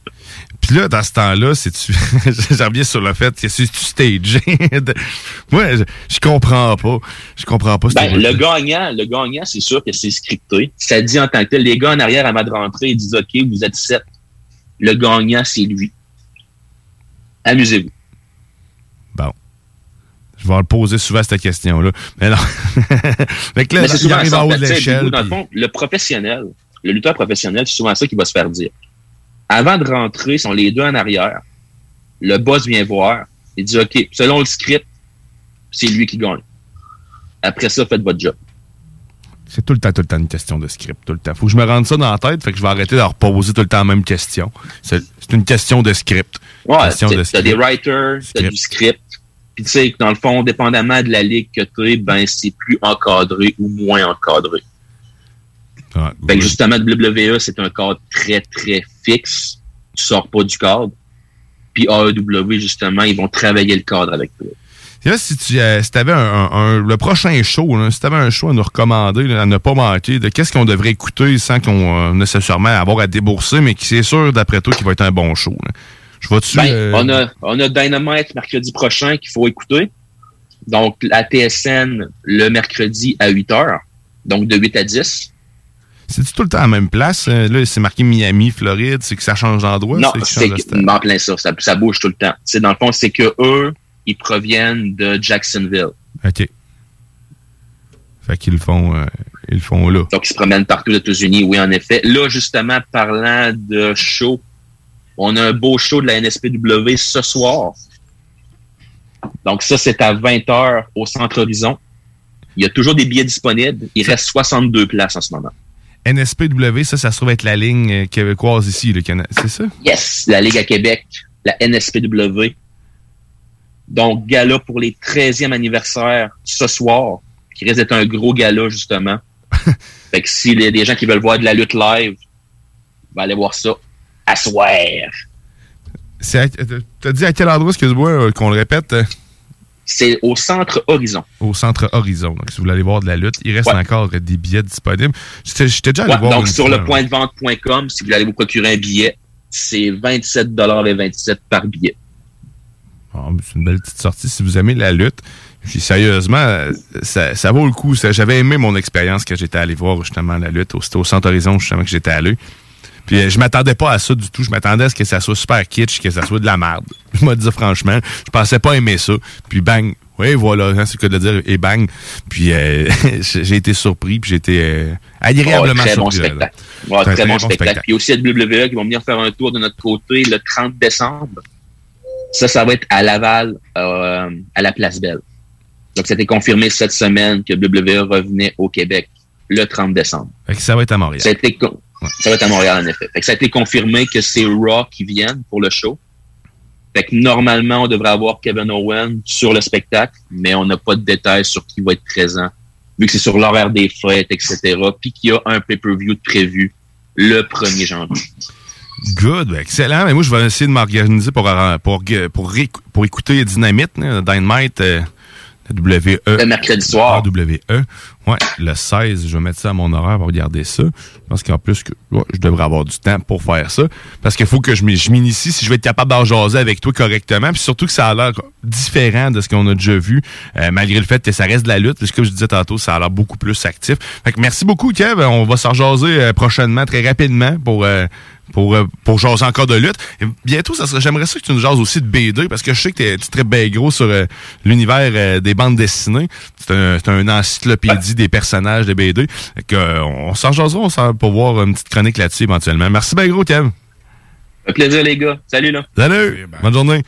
Puis là, dans ce temps-là, c'est-tu. J'en reviens sur le fait que c'est-tu stagé? Moi, je, je comprends pas. Je comprends pas. ce Ben, le gagnant, le gagnant, c'est sûr que c'est scripté. Ça dit en tant que tel, les gars en arrière à ma rentrée, ils disent OK, vous êtes sept. Le gagnant, c'est lui. Amusez-vous. Bon. Je vais leur poser souvent cette question-là. Mais non. fait que là, Mais c'est il souvent arrive en haut de tu l'échelle. Dans le puis- fond, le professionnel, le lutteur professionnel, c'est souvent ça qui va se faire dire. Avant de rentrer, ils sont les deux en arrière. Le boss vient voir. Il dit, OK, selon le script, c'est lui qui gagne. Après ça, faites votre job. C'est tout le temps, tout le temps une question de script, tout le temps. Faut que je me rende ça dans la tête, fait que je vais arrêter de leur poser tout le temps la même question. C'est une question de script. Ouais, t'as des writers, t'as du script. Puis tu sais, que dans le fond, dépendamment de la ligue que tu ben c'est plus encadré ou moins encadré. Fait que justement, WWE, c'est un cadre très, très fixe. Tu sors pas du cadre. Puis AEW, justement, ils vont travailler le cadre avec toi. Là, si tu euh, si avais un, un- un- le prochain show, là, si tu avais un show à nous recommander, là, à ne pas manquer, de qu'est-ce qu'on devrait écouter sans qu'on euh, nécessairement avoir à débourser, mais qui c'est sûr, d'après toi, qu'il va être un bon show. là? Je vois-tu. Ben, euh, on, a, on a Dynamite mercredi prochain qu'il faut écouter. Donc, la TSN le mercredi à 8 h. Donc, de 8 à 10. C'est-tu tout le temps à la même place? Euh, Là, c'est marqué Miami, Floride, c'est que ça change d'endroit? non, c'est en plein ça, ça. Ça bouge tout le temps. C'est dans le fond, c'est que eux, ils proviennent de Jacksonville. OK. Fait qu'ils le font, euh, ils le font là. Donc, ils se promènent partout aux États-Unis, oui, en effet. Là, justement, parlant de show, on a un beau show de la NSPW ce soir. Donc, ça, c'est à 20h au Centre Horizon. Il y a toujours des billets disponibles. Il reste 62 places en ce moment. NSPW, ça, ça se trouve être la ligne euh, québécoise ici, le Canada. C'est ça? Yes, la Ligue à Québec, la NSPW. Donc, gala pour les 13e anniversaires ce soir, qui risque d'être un gros gala, justement. fait que s'il y a des gens qui veulent voir de la lutte live, va aller voir ça à soir. Euh, T'as dit à quel endroit, excuse-moi, euh, qu'on le répète? C'est au Centre Horizon. Au Centre Horizon. Donc, si vous voulez aller voir de la lutte, il reste Ouais. encore des billets disponibles. J'étais déjà allé Ouais, voir donc, sur fois, le point de vente.com, si vous voulez aller vous procurer un billet, c'est 27,27 par billet. Ah, c'est une belle petite sortie si vous aimez la lutte. Puis sérieusement, ça, ça vaut le coup. J'avais aimé mon expérience quand j'étais allé voir justement la lutte. C'était au Centre Horizon justement que j'étais allé. Puis euh, je m'attendais pas à ça du tout. Je m'attendais à ce que ça soit super kitsch, que ça soit de la merde. Je me dis franchement, je pensais pas aimer ça. Puis bang, oui voilà, hein, c'est le cas de le dire, et bang. Puis euh, j'ai été surpris, puis j'ai été euh, agréablement Oh, très bon surpris. là. spectacle. Très bon spectacle. Puis aussi à WWE qui vont venir faire un tour de notre côté le 30 décembre. Ça, ça va être à Laval, euh, à la Place Belle. Donc, été confirmé cette semaine que WWE revenait au Québec le 30 décembre. Fait que ça va être à Montréal. Ça, ça va être à Montréal, en effet. Fait que ça a été confirmé que c'est Raw qui viennent pour le show. Fait que normalement, on devrait avoir Kevin Owen sur le spectacle, mais on n'a pas de détails sur qui va être présent, vu que c'est sur l'horaire des fêtes, etc. Puis qu'il y a un pay-per-view de prévu le 1er janvier. Good, excellent. Mais moi, je vais essayer de m'organiser pour, euh, pour, pour, pour écouter Dynamite, Dynamite, euh, WE. Le mercredi soir. WE. Ouais, le 16, je vais mettre ça à mon horaire pour regarder ça. Je pense qu'en plus, que, ouais, je devrais avoir du temps pour faire ça. Parce qu'il faut que je m'initie si je vais être capable d'en jaser avec toi correctement. Puis surtout que ça a l'air différent de ce qu'on a déjà vu, euh, malgré le fait que ça reste de la lutte. Puis comme je disais tantôt, ça a l'air beaucoup plus actif. Fait que merci beaucoup, Kev. On va s'en jaser euh, prochainement, très rapidement, pour... euh, pour, euh, pour jaser encore de lutte. Et bientôt, ça serait, j'aimerais ça que tu nous jases aussi de BD, parce que je sais que t'es- tu très bien gros sur euh, l'univers euh, des bandes dessinées. C'est un, c'est un encyclopédie des personnages de BD. Fait que, euh, on s'en jasera on s'en- pour voir une petite chronique là-dessus éventuellement. Merci bien gros, Kev. Un plaisir, les gars. Salut, là. Salut! Bonne journée.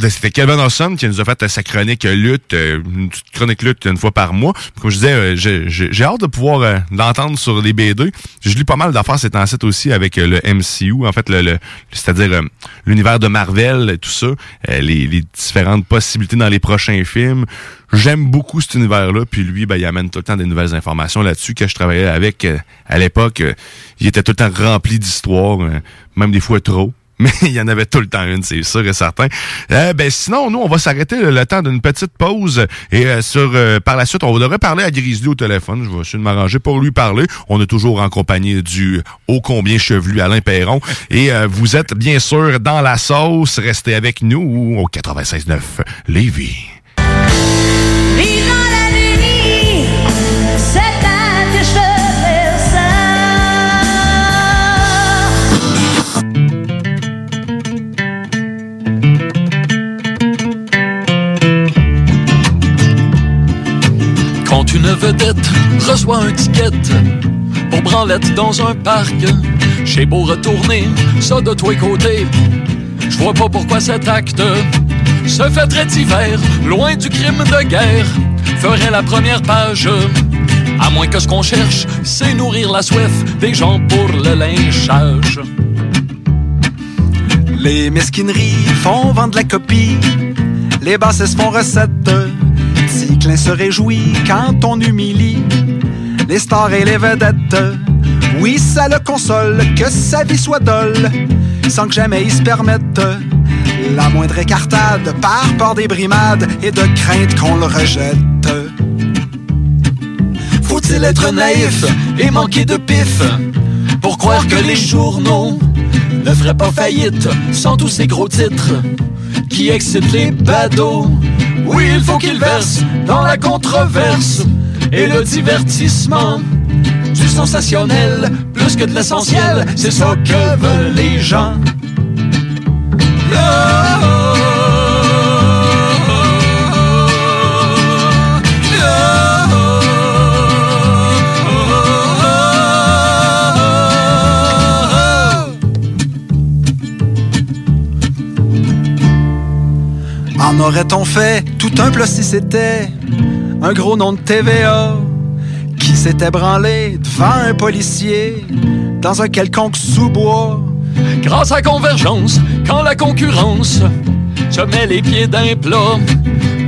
C'était Kevin Awesome qui nous a fait sa chronique lutte, euh, une petite chronique lutte une fois par mois. Comme je disais, euh, j'ai- hâte de pouvoir euh, l'entendre sur les BD. Je lis pas mal d'affaires ces temps-ci aussi avec euh, le MCU, en fait, le, le- c'est-à-dire euh, l'univers de Marvel tout ça, euh, les, les différentes possibilités dans les prochains films. J'aime beaucoup cet univers-là, puis lui, ben, il amène tout le temps des nouvelles informations là-dessus. Que je travaillais avec euh, à l'époque, euh, il était tout le temps rempli d'histoires, euh, même des fois trop. Mais il y en avait tout le temps une, c'est sûr et certain. Euh, ben sinon, nous, on va s'arrêter le, temps d'une petite pause. Et euh, sur euh, par la suite, on devrait parler à Grizzly au téléphone. Je vais essayer de m'arranger pour lui parler. On est toujours en compagnie du ô combien chevelu Alain Perron. Et euh, vous êtes bien sûr dans la sauce. Restez avec nous au 96.9 Lévis. Quand une vedette reçoit un ticket pour branlette dans un parc, j'ai beau retourner ça de tous les côtés. Je vois pas pourquoi cet acte se fait très hiver, loin du crime de guerre, ferait la première page. À moins que ce qu'on cherche, c'est nourrir la soif des gens pour le lynchage. Les mesquineries font vendre la copie. Les bassesses font recette. Ticlin se réjouit quand on humilie les stars et les vedettes. Oui, ça le console que sa vie soit dolle, sans que jamais il se permette la moindre écartade par peur des brimades et de crainte qu'on le rejette. Faut-il être naïf et manquer de pif pour croire que les journaux ne feraient pas faillite sans tous ces gros titres qui excitent les badauds? Oui, il faut qu'ils versent dans la controverse et le divertissement. Du sensationnel plus que de l'essentiel, c'est ça que veulent les gens. En aurait-on fait? Tout un plat si c'était un gros nom de TVA qui s'était branlé devant un policier dans un quelconque sous-bois? Grâce à Convergence, quand la concurrence se met les pieds d'un plat,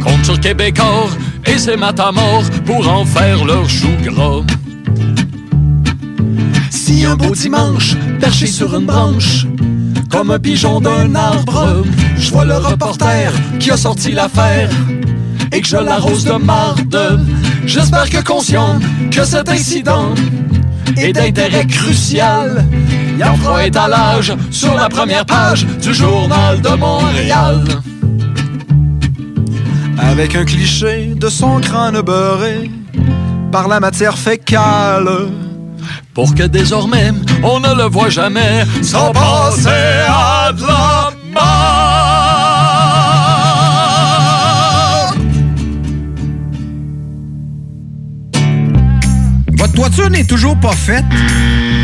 compte sur Québécois et ses matamors pour en faire leur chou gras. Si un beau dimanche, perché sur une branche, comme un pigeon d'un arbre, je vois le reporter qui a sorti l'affaire et que je l'arrose de marde. J'espère que conscient que cet incident est d'intérêt crucial. Il en fera étalage sur la première page du journal de Montréal. Avec un cliché de son crâne beurré par la matière fécale. Pour que désormais on ne le voit jamais sans passer à de la mort. Votre toiture n'est toujours pas faite?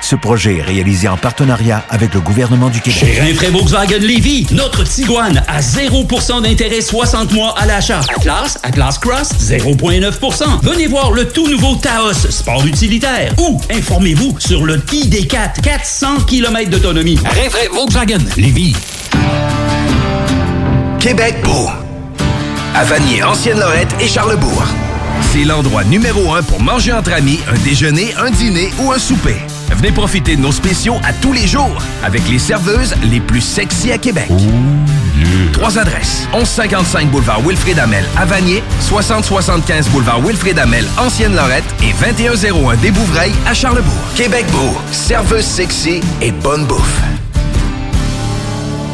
Ce projet est réalisé en partenariat avec le gouvernement du Québec. Chez Rinfraie Volkswagen Lévy, notre Tiguan à 0% d'intérêt 60 mois à l'achat. Atlas, Atlas Cross, 0,9%. Venez voir le tout nouveau Taos, sport utilitaire. Ou informez-vous sur le ID4, 400 km d'autonomie. Rinfraie Volkswagen Lévy. Québec beau. à Vanier, Ancienne-Lorette et Charlebourg. C'est l'endroit numéro un pour manger entre amis, un déjeuner, un dîner ou un souper. Venez profiter de nos spéciaux à tous les jours avec les serveuses les plus sexy à Québec. Trois adresses. 1155 boulevard Wilfrid Amel à Vanier, 6075 boulevard Wilfrid Amel, Ancienne-Lorette et 2101 des Bouvrailles à Charlebourg. Québec Beau, serveuse sexy et bonne bouffe.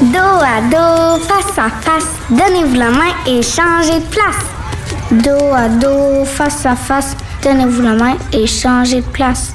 Dos à dos, face à face, donnez-vous la main et changez de place. Dos à dos, face à face, donnez-vous la main et changez de place.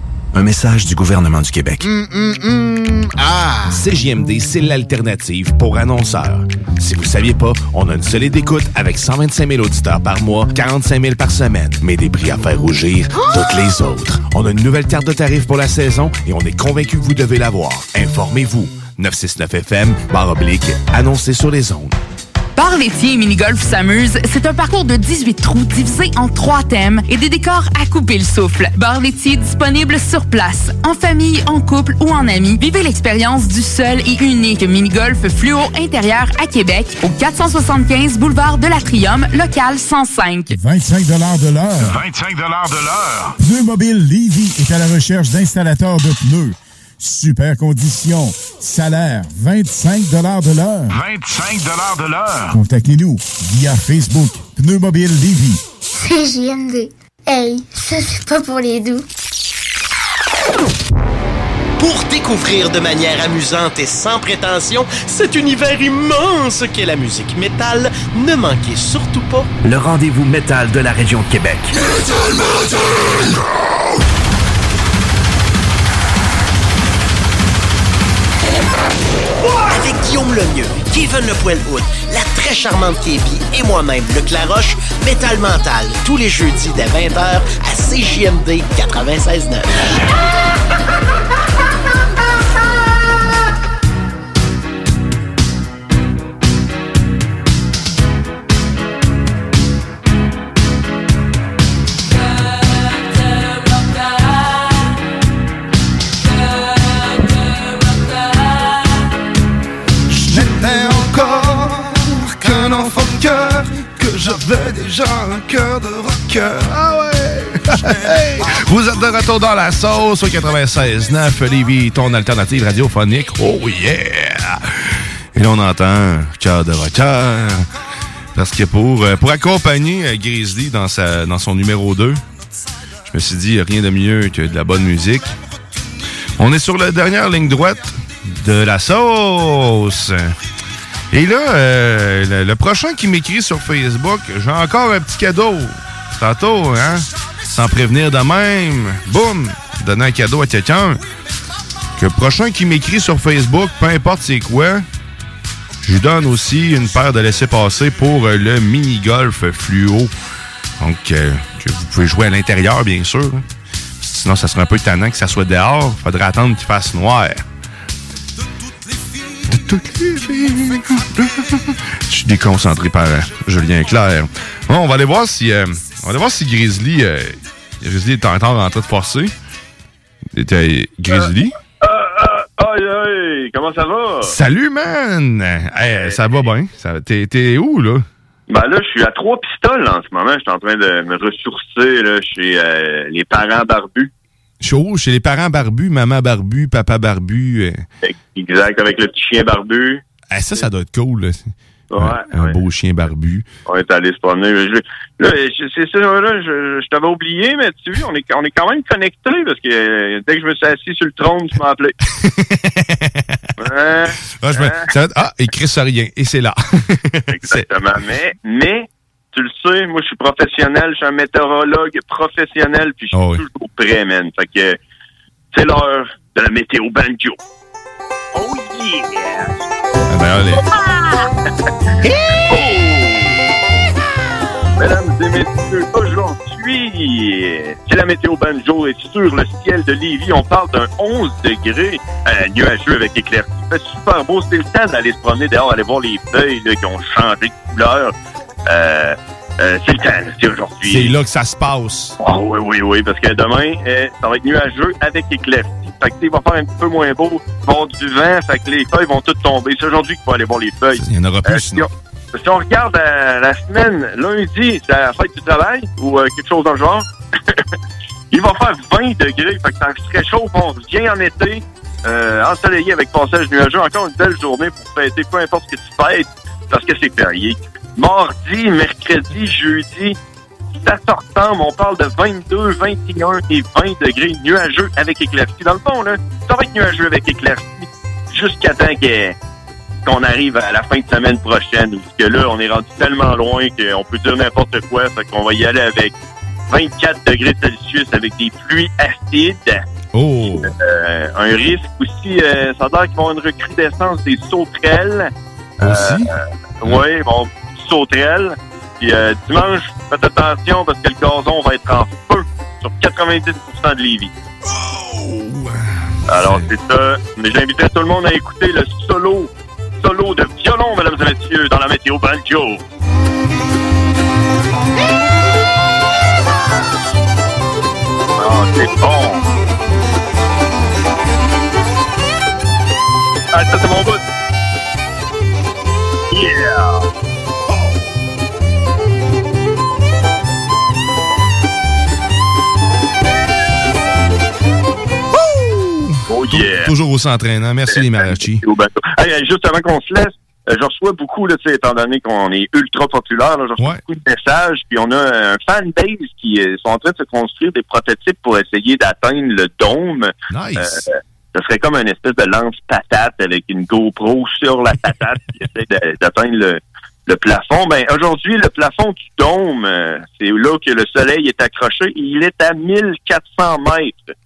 Un message du gouvernement du Québec. Ah! CJMD, c'est l'alternative pour annonceurs. Si vous saviez pas, on a une solide écoute avec 125 000 auditeurs par mois, 45 000 par semaine, mais des prix à faire rougir toutes les autres. On a une nouvelle carte de tarifs pour la saison et on est convaincu que vous devez l'avoir. Informez-vous. 969FM, barre oblique, annoncé sur les ondes. Bar laitier et mini-golf s'amuse, c'est un parcours de 18 trous divisé en trois thèmes et des décors à couper le souffle. Bar laitier disponible sur place, en famille, en couple ou en amis. Vivez l'expérience du seul et unique mini-golf fluo intérieur à Québec au 475 boulevard de l'Atrium, local 105. 25 de l'heure. 25 de l'heure. Pneu Mobile Levy est à la recherche d'installateurs de pneus. Super conditions. Salaire 25 de l'heure. 25 de l'heure. Contactez-nous via Facebook Pneu Mobile Levy. C'est JMD. Hey, ça c'est pas pour les doux. Pour découvrir de manière amusante et sans prétention cet univers immense qu'est la musique métal, ne manquez surtout pas Le rendez-vous métal de la région de Québec. Avec Kevin Le Poilhoud, la très charmante Képi et moi-même, le Claroche, Métal Mental, tous les jeudis dès 20h à CJMD 96.9. déjà un cœur de rocker. Ah ouais! Vous êtes de retour dans la sauce au 96.9 Lévis, ton alternative radiophonique. Oh yeah! Et là, on entend cœur de rocker. Parce que pour, euh, pour accompagner euh, Grizzly dans, sa, dans son numéro 2, je me suis dit, rien de mieux que de la bonne musique. On est sur la dernière ligne droite de la sauce. Et là, euh, le, prochain qui m'écrit sur Facebook, j'ai encore un petit cadeau. Tantôt, hein? Sans prévenir de même. Boum! Donner un cadeau à quelqu'un. Que le prochain qui m'écrit sur Facebook, peu importe c'est quoi, je lui donne aussi une paire de laissés-passer pour euh, le mini-golf fluo. Donc, euh, que vous pouvez jouer à l'intérieur, bien sûr. hein. Sinon, ça serait un peu tannant que ça soit dehors. Faudrait attendre qu'il fasse noir. Je suis déconcentré par euh, Julien Clerc. Bon, on va aller voir si, euh, on va aller voir si Grizzly, euh, Grizzly est encore en train de forcer. Était Grizzly? Aïe, aïe, comment ça va? Salut, man! Hey, ça va bien. T'es t'es où, là? Ben là, je suis à trois pistoles en ce moment. Je suis en train de me ressourcer là, chez euh, les parents barbus. Chaud, chez les parents barbus, maman barbu, papa barbu. euh. Exact, avec le petit chien barbu. Eh, ça, ça doit être cool. Là. Ouais, Un, un beau chien barbu. On est allé se promener. Je- là, je- c'est ça, là, je, je t'avais oublié, mais tu vois, on est, on est quand même connectés parce que euh, dès que je me suis assis sur le trône, tu m'as appelé. Ouais, Ah, je me- hein? ça ah, écrit ça rien. Et c'est là. Exactement. Mais, mais, tu le sais, moi, je suis professionnel, je suis un météorologue professionnel, puis je suis Ah oui. toujours prêt, man. Fait que c'est l'heure de la météo banjo. Oh Ah, ben. Mesdames et messieurs, aujourd'hui, c'est la météo banjo et sur le ciel de Lévis, on parle d'un 11 degrés euh, nuageux avec éclaircies fait super beau. C'est le temps d'aller se promener dehors, aller voir les feuilles là, qui ont changé de couleur. Euh, euh, c'est le temps, c'est aujourd'hui. C'est là que ça se passe. Ah oui, oui, oui, parce que demain, euh, ça va être nuageux avec éclaircie. Fait que, il va faire un petit peu moins beau. Il va y avoir du vent, fait que les feuilles vont toutes tomber. C'est aujourd'hui qu'il faut aller voir les feuilles. Il y en aura plus, Euh, sinon. si, on, si on regarde la semaine, lundi, c'est la fête du travail ou quelque chose dans le genre, il va faire 20 degrés. Fait que ça se réchauffe, on revient en été, euh, ensoleillé avec passage nuageux. Encore une belle journée pour fêter, peu importe ce que tu fêtes, parce que c'est férié. Mardi, mercredi, jeudi, 7 septembre, on parle de 22, 21 et 20 degrés nuageux avec éclaircie. Dans le fond, là, ça va être nuageux avec éclaircie jusqu'à temps que- qu'on arrive à la fin de semaine prochaine. Parce que là, on est rendu tellement loin qu'on peut dire n'importe quoi. Fait qu'on va y aller avec 24 degrés Celsius avec des pluies acides. Oh! Euh, un risque aussi, euh, ça a l'air qu'ils vont avoir une recrudescence des sauterelles. Aussi? oui, bon, sauterelles. Puis euh, dimanche, faites attention parce que le gazon va être en feu sur 90% de Lévis. Alors, c'est ça. Mais j'inviterais tout le monde à écouter le solo, solo de violon, mesdames et messieurs, dans la météo banjo. Ah, c'est bon. Ah, ça, c'est mon bout. Yeah! Toujours au s'entraînant. Merci les mariachis. Hey, juste avant qu'on se laisse, euh, je reçois beaucoup, là, étant donné qu'on est ultra populaire, là, je reçois beaucoup de messages, puis on a un fanbase qui euh, sont en train de se construire des prototypes pour essayer d'atteindre le dôme. Nice. Euh, ce serait comme une espèce de lance-patate avec une GoPro sur la patate qui essaie d'atteindre le, le plafond. Ben, aujourd'hui, le plafond du dôme, euh, c'est là que le soleil est accroché. Il est à 1400 mètres.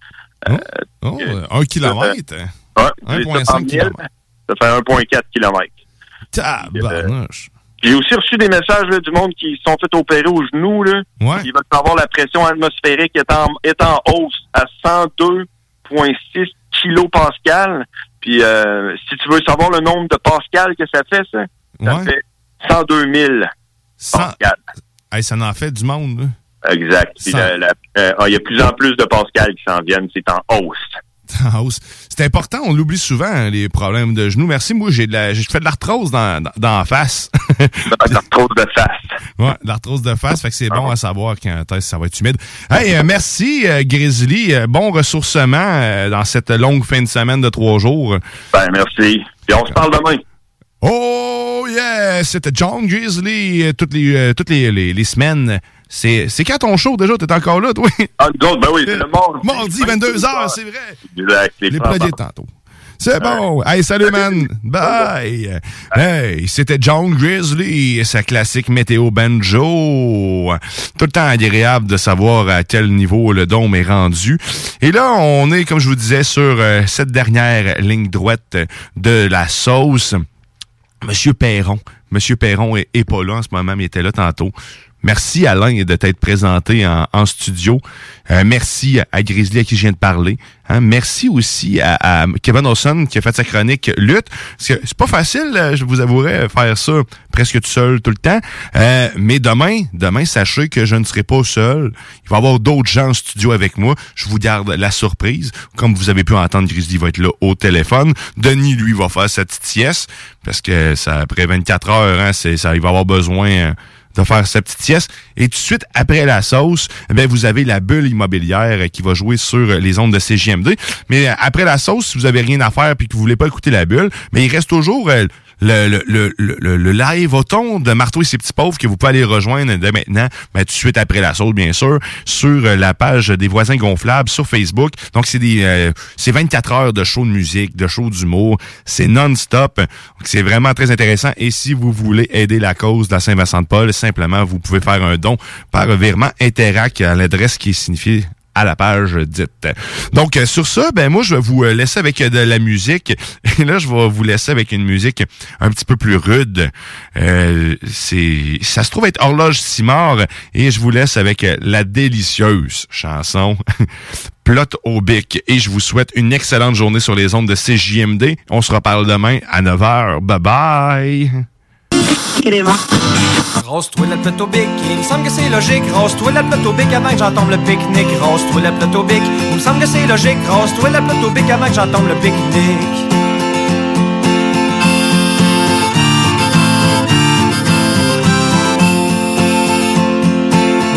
Euh, Oh, euh, un kilomètre? Ouais, 1,5 c'est ça, fait 1,4 km. Tabarnouche. J'ai aussi reçu des messages là, du monde qui se sont fait opérer au genou. Là. Ouais. Ils veulent savoir la pression atmosphérique est en, est en hausse à 102,6 kilopascal. Puis euh, si tu veux savoir le nombre de pascal que ça fait, ça, ça Ouais. fait 102 000 pascal. Hey, ça en fait du monde, là. Exact. Euh, ah, Il y a plus en plus de pascal qui s'en viennent. C'est en hausse. En hausse. C'est important, on l'oublie souvent, hein, les problèmes de genoux. Merci, moi, j'ai de la, j'ai fait de l'arthrose dans, dans, dans la face. de l'arthrose de face. Ouais, l'arthrose de face, fait que c'est bon à savoir quand ça va être humide. Hey, euh, merci, euh, Grizzly. Bon ressourcement euh, dans cette longue fin de semaine de trois jours. Ben, merci. Puis on se parle demain. Oh yeah! C'était John Grizzly toutes les, toutes les, les, les semaines. C'est, c'est quand ton show déjà? T'es encore là, toi? Ah, nous ben oui, c'est le mardi. Mardi, 22h, c'est vrai. Exact. Les Les tantôt. C'est bon. Hey, salut, man. Bye. Hey, c'était John Grizzly et sa classique météo banjo. Tout le temps agréable de savoir à quel niveau le dôme est rendu. Et là, on est, comme je vous disais, sur euh, cette dernière ligne droite de la sauce. Monsieur Perron. Monsieur Perron est, est pas là en ce moment, mais il était là tantôt. Merci Alain de t'être présenté en, en studio. Euh, merci à Grizzly à qui je viens de parler. Hein. Merci aussi à, à Kevin Olson qui a fait sa chronique lutte. C'est pas facile, euh, je vous avouerai, faire ça presque tout seul tout le temps. Euh, mais demain, demain, sachez que je ne serai pas seul. Il va y avoir d'autres gens en studio avec moi. Je vous garde la surprise. Comme vous avez pu entendre, Grizzly va être là au téléphone. Denis, lui, va faire sa petite sieste. Parce que ça, après 24 heures, hein, ça, il va avoir besoin... de faire sa petite sieste. Et tout de suite, après la sauce, bien, vous avez la bulle immobilière qui va jouer sur les ondes de CGMD. Mais euh, après la sauce, si vous avez rien à faire puis que vous voulez pas écouter la bulle, mais il reste toujours euh, le, le, le, le, live au ton de Marteau et ses petits pauvres que vous pouvez aller rejoindre dès maintenant, mais tout de suite après la sauce, bien sûr, sur euh, la page des voisins gonflables sur Facebook. Donc, c'est des euh, c'est 24 heures de show de musique, de show d'humour. C'est non-stop. C'est vraiment très intéressant. Et si vous voulez aider la cause de la Saint-Vincent-de-Paul, simplement, vous pouvez faire un don par virement Interac à l'adresse qui est signifiée à la page dite. Donc, euh, sur ça, ben moi, je vais vous euh, laisser avec euh, de la musique. Et là, je vais vous laisser avec une musique un petit peu plus rude. Euh, c'est, ça se trouve être Horloge Simard. Et je vous laisse avec la délicieuse chanson Plot au bic. Et je vous souhaite une excellente journée sur les ondes de CJMD. On se reparle demain à 9h. Bye bye! Rose-toi la plate au bic, il me semble que c'est logique. Rose-toi la plate au bic avant que j'entende le pique-nique. Rose-toi la plate au bic, il me semble que c'est logique. Rose-toi la plate au bic avant que j'entende le pique-nique.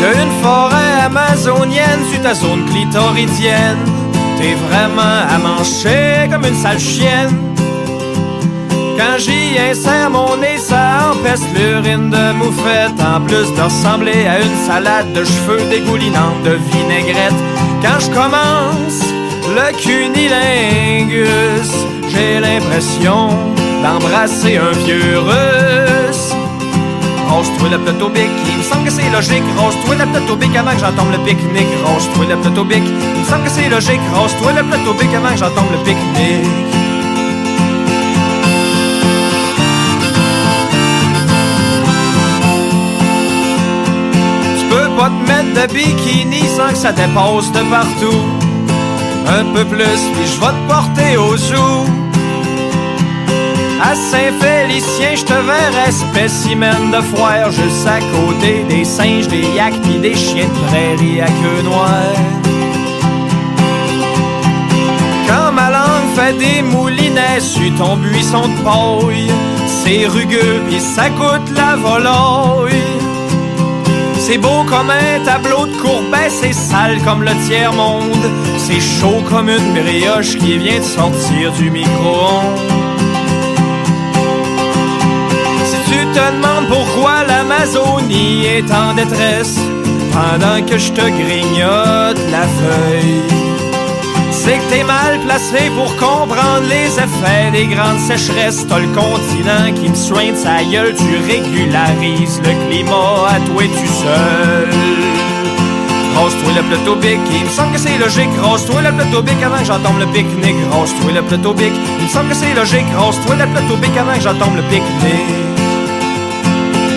De une forêt amazonienne sur ta zone clitoridienne. T'es vraiment à mancher comme une sale chienne. Quand j'y insère mon nez, empeste l'urine de moufette. En plus de ressembler à une salade de cheveux dégoulinante de vinaigrette. Quand je commence le cunilingus, j'ai l'impression d'embrasser un vieux russe. Rose-toi plateau bic, il me semble que c'est logique. Rose-toi plateau bic avant que j'entende le pique-nique. Rose-toi plateau bic, il me semble que c'est logique. Rose-toi plateau bic avant que j'entende le pique-nique. Mettre de bikini sans que ça dépasse de partout. Un peu plus, puis je vais te porter au zoo. À Saint-Félicien, je te verrai spécimen de foire juste à côté des singes, des yaks pis des chiens de prairie à queue noire. Quand ma langue fait des moulinets sur ton buisson de paille, c'est rugueux pis ça coûte la volaille. C'est beau comme un tableau de courbet, c'est sale comme le tiers-monde. C'est chaud comme une brioche qui vient de sortir du micro-ondes. Si tu te demandes pourquoi l'Amazonie est en détresse, pendant que je te grignote la feuille, t'es mal placé pour comprendre les effets des grandes sécheresses. T'as le continent qui me soigne sa gueule, tu régularises le climat à toi et tu seul. Rose-toi le plateau bic, il me semble que c'est logique. Rose-toi le plateau bic avant que j'entende le pique-nique. Rose-toi le plateau bic, il me semble que c'est logique. Rose-toi le plateau bic avant que j'entende le pique-nique.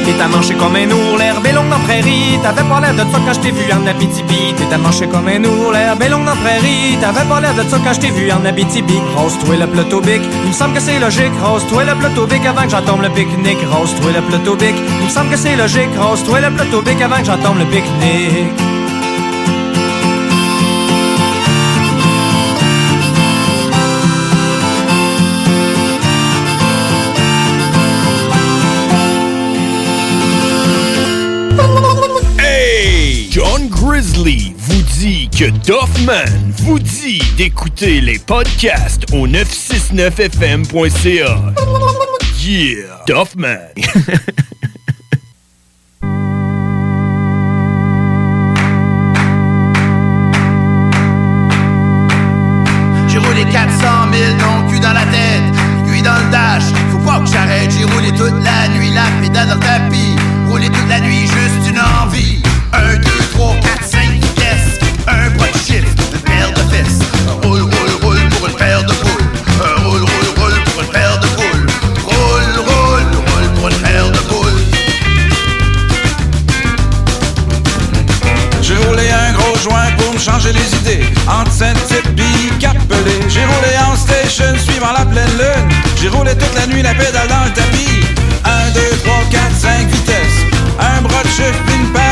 T'es à mancher comme un ours, l'herbe est longue dans prairie. T'avais pas l'air de ça quand je t'ai vu en Abitibi. T'es à mancher comme un ours, l'herbe est longue dans prairie. T'avais pas l'air de ça quand je t'ai vu en Abitibi. Rose-toi le plateau bic, il me semble que c'est logique. Rose-toi le plateau avant que j'entende le pique-nique. Rose-toi le plateau bic, il me semble que c'est logique. Rose-toi le plateau avant que j'entende le pique-nique. Grizzly vous dit que Doffman vous dit d'écouter les podcasts au 969fm.ca. Yeah! Doffman! J'ai roulé 400 000 non cul dans la tête, aiguille dans le dash. Faut pas que j'arrête, j'ai roulé toute changer les idées. Entre Saint-Tite pis Cap-Pelé J'ai roulé en station suivant la pleine lune. J'ai roulé toute la nuit la pédale dans le tapis. 1, 2, 3, 4, 5 vitesses Un bras de pis une paire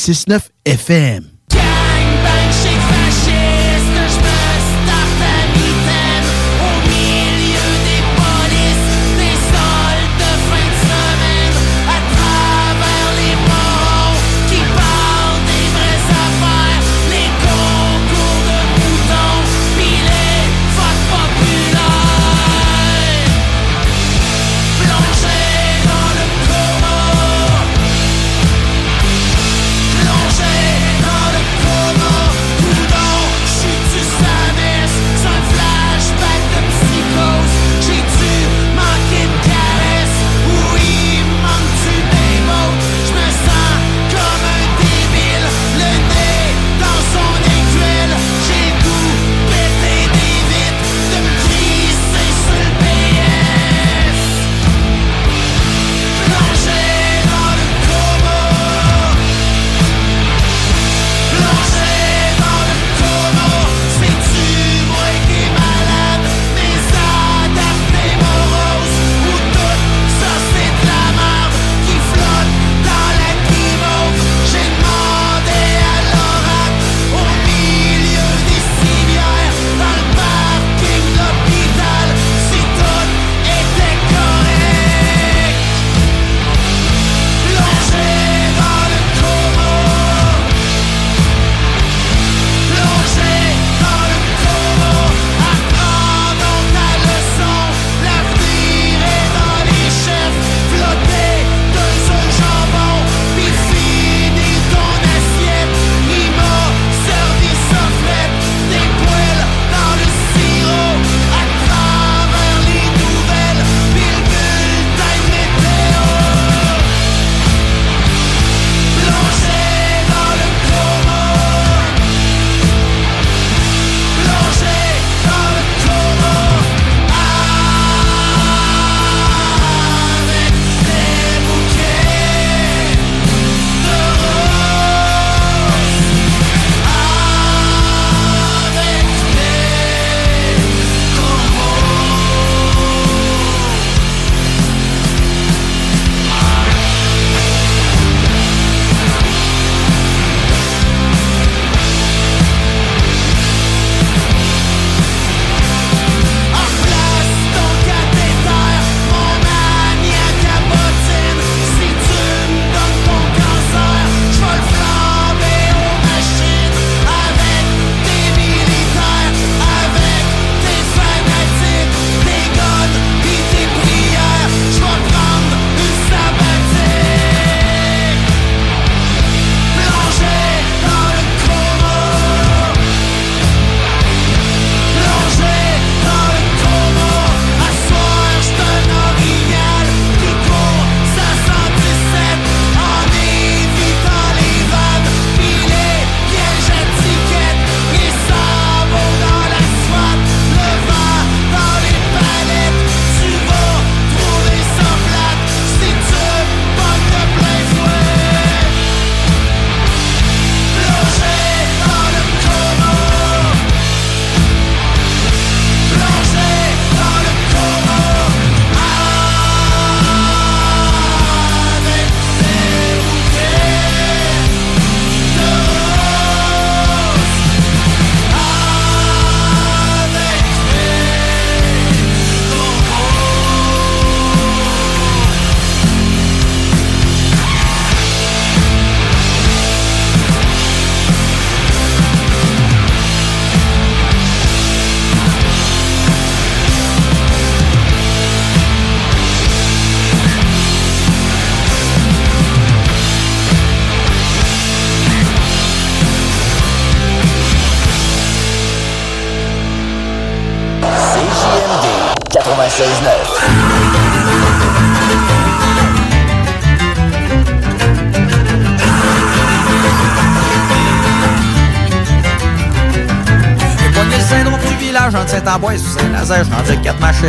969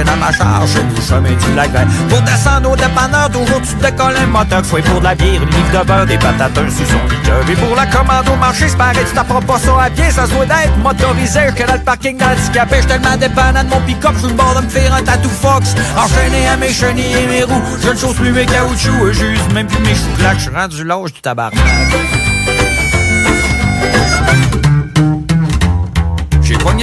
à ma charge. Nous, chemin du lac vert. Pour descendre au dépanneur, toujours tu décolles un moteur. Soit pour de la bière, une livre de beurre, des patates, un sur son liqueur. Et pour la commande au marché, c'est pareil, tu t'apprends pas ça à pied. Ça se doit d'être motorisé. J'étais dans le parking d'handicapé. J'étais tellement dépendant de mon pick-up. Je le bord de me faire un tatou fox. Enchaîné à mes chenilles et mes roues. Je ne chose plus mes caoutchoucs. J'use même plus mes choux claques. Je suis rendu l'âge du tabarnak.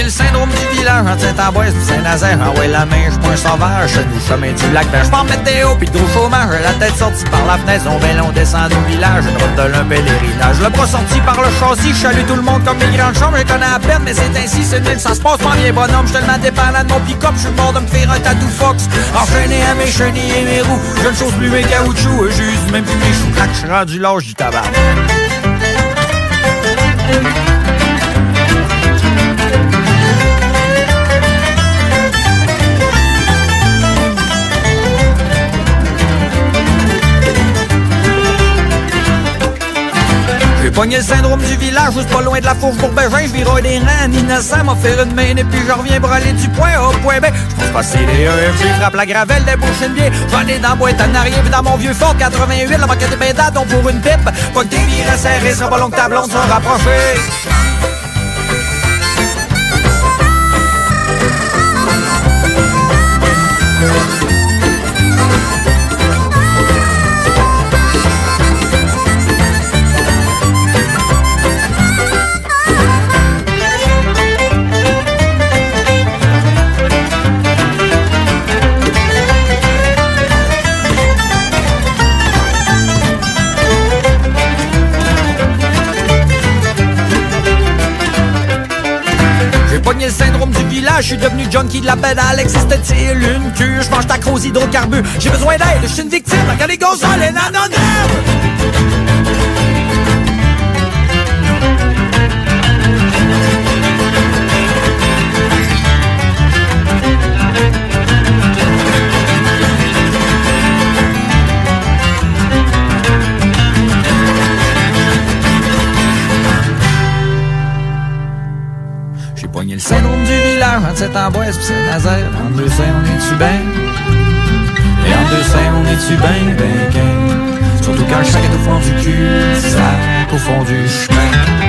Le syndrome du village entre Saint-Amboise pis Saint-Nazaire. Ah ouais, la main, j'suis pas sauvage. Chez nous, chemin du lac, ben j'pars météo de gros chômage. La tête sortie par la fenêtre, on vélo, on descend au village. Une route de l'un pèlerinage. Le bras sorti par le châssis, j'salue tout le monde comme les grandes chambres. Je connais à peine, mais c'est ainsi, c'est nul, ça se passe pas bien, bonhomme. J'suis tellement dépendant de mon pick-up, j'suis mort de me faire un tatou fox. Enchaîné à mes chenilles et mes roues. Je ne chose plus mes caoutchoucs, juste même plus mes choux. Crac, j'suis rendu l'âge du tabac. J'ai pogné le syndrome du village, juste pas loin de la fourche pour Bégin. Je vire des reins, innocent, m'a fait une main et puis je reviens braler du point au point B. Pense passer les EFG, frappe la gravelle des bouches une bière. J'en ai dans boîte en puis dans mon vieux Ford 88, la manque des pédales, donc pour une pipe. Pas que des vires serrés, sera pas long que ta blonde soit rapprochée. Syndrome du village, je suis devenu junkie de la pédale. Existe-t-il une cure? Je mange ta crose hydrocarbures. J'ai besoin d'aide, je suis une victime. Quand les les nanonnerves! 27 Amboise pis Saint-Nazaire. En deux saints, on est-tu ben? Et en deux saints, on est-tu ben, ben. Surtout quand le chac est au fond du cul, ça au fond du chemin.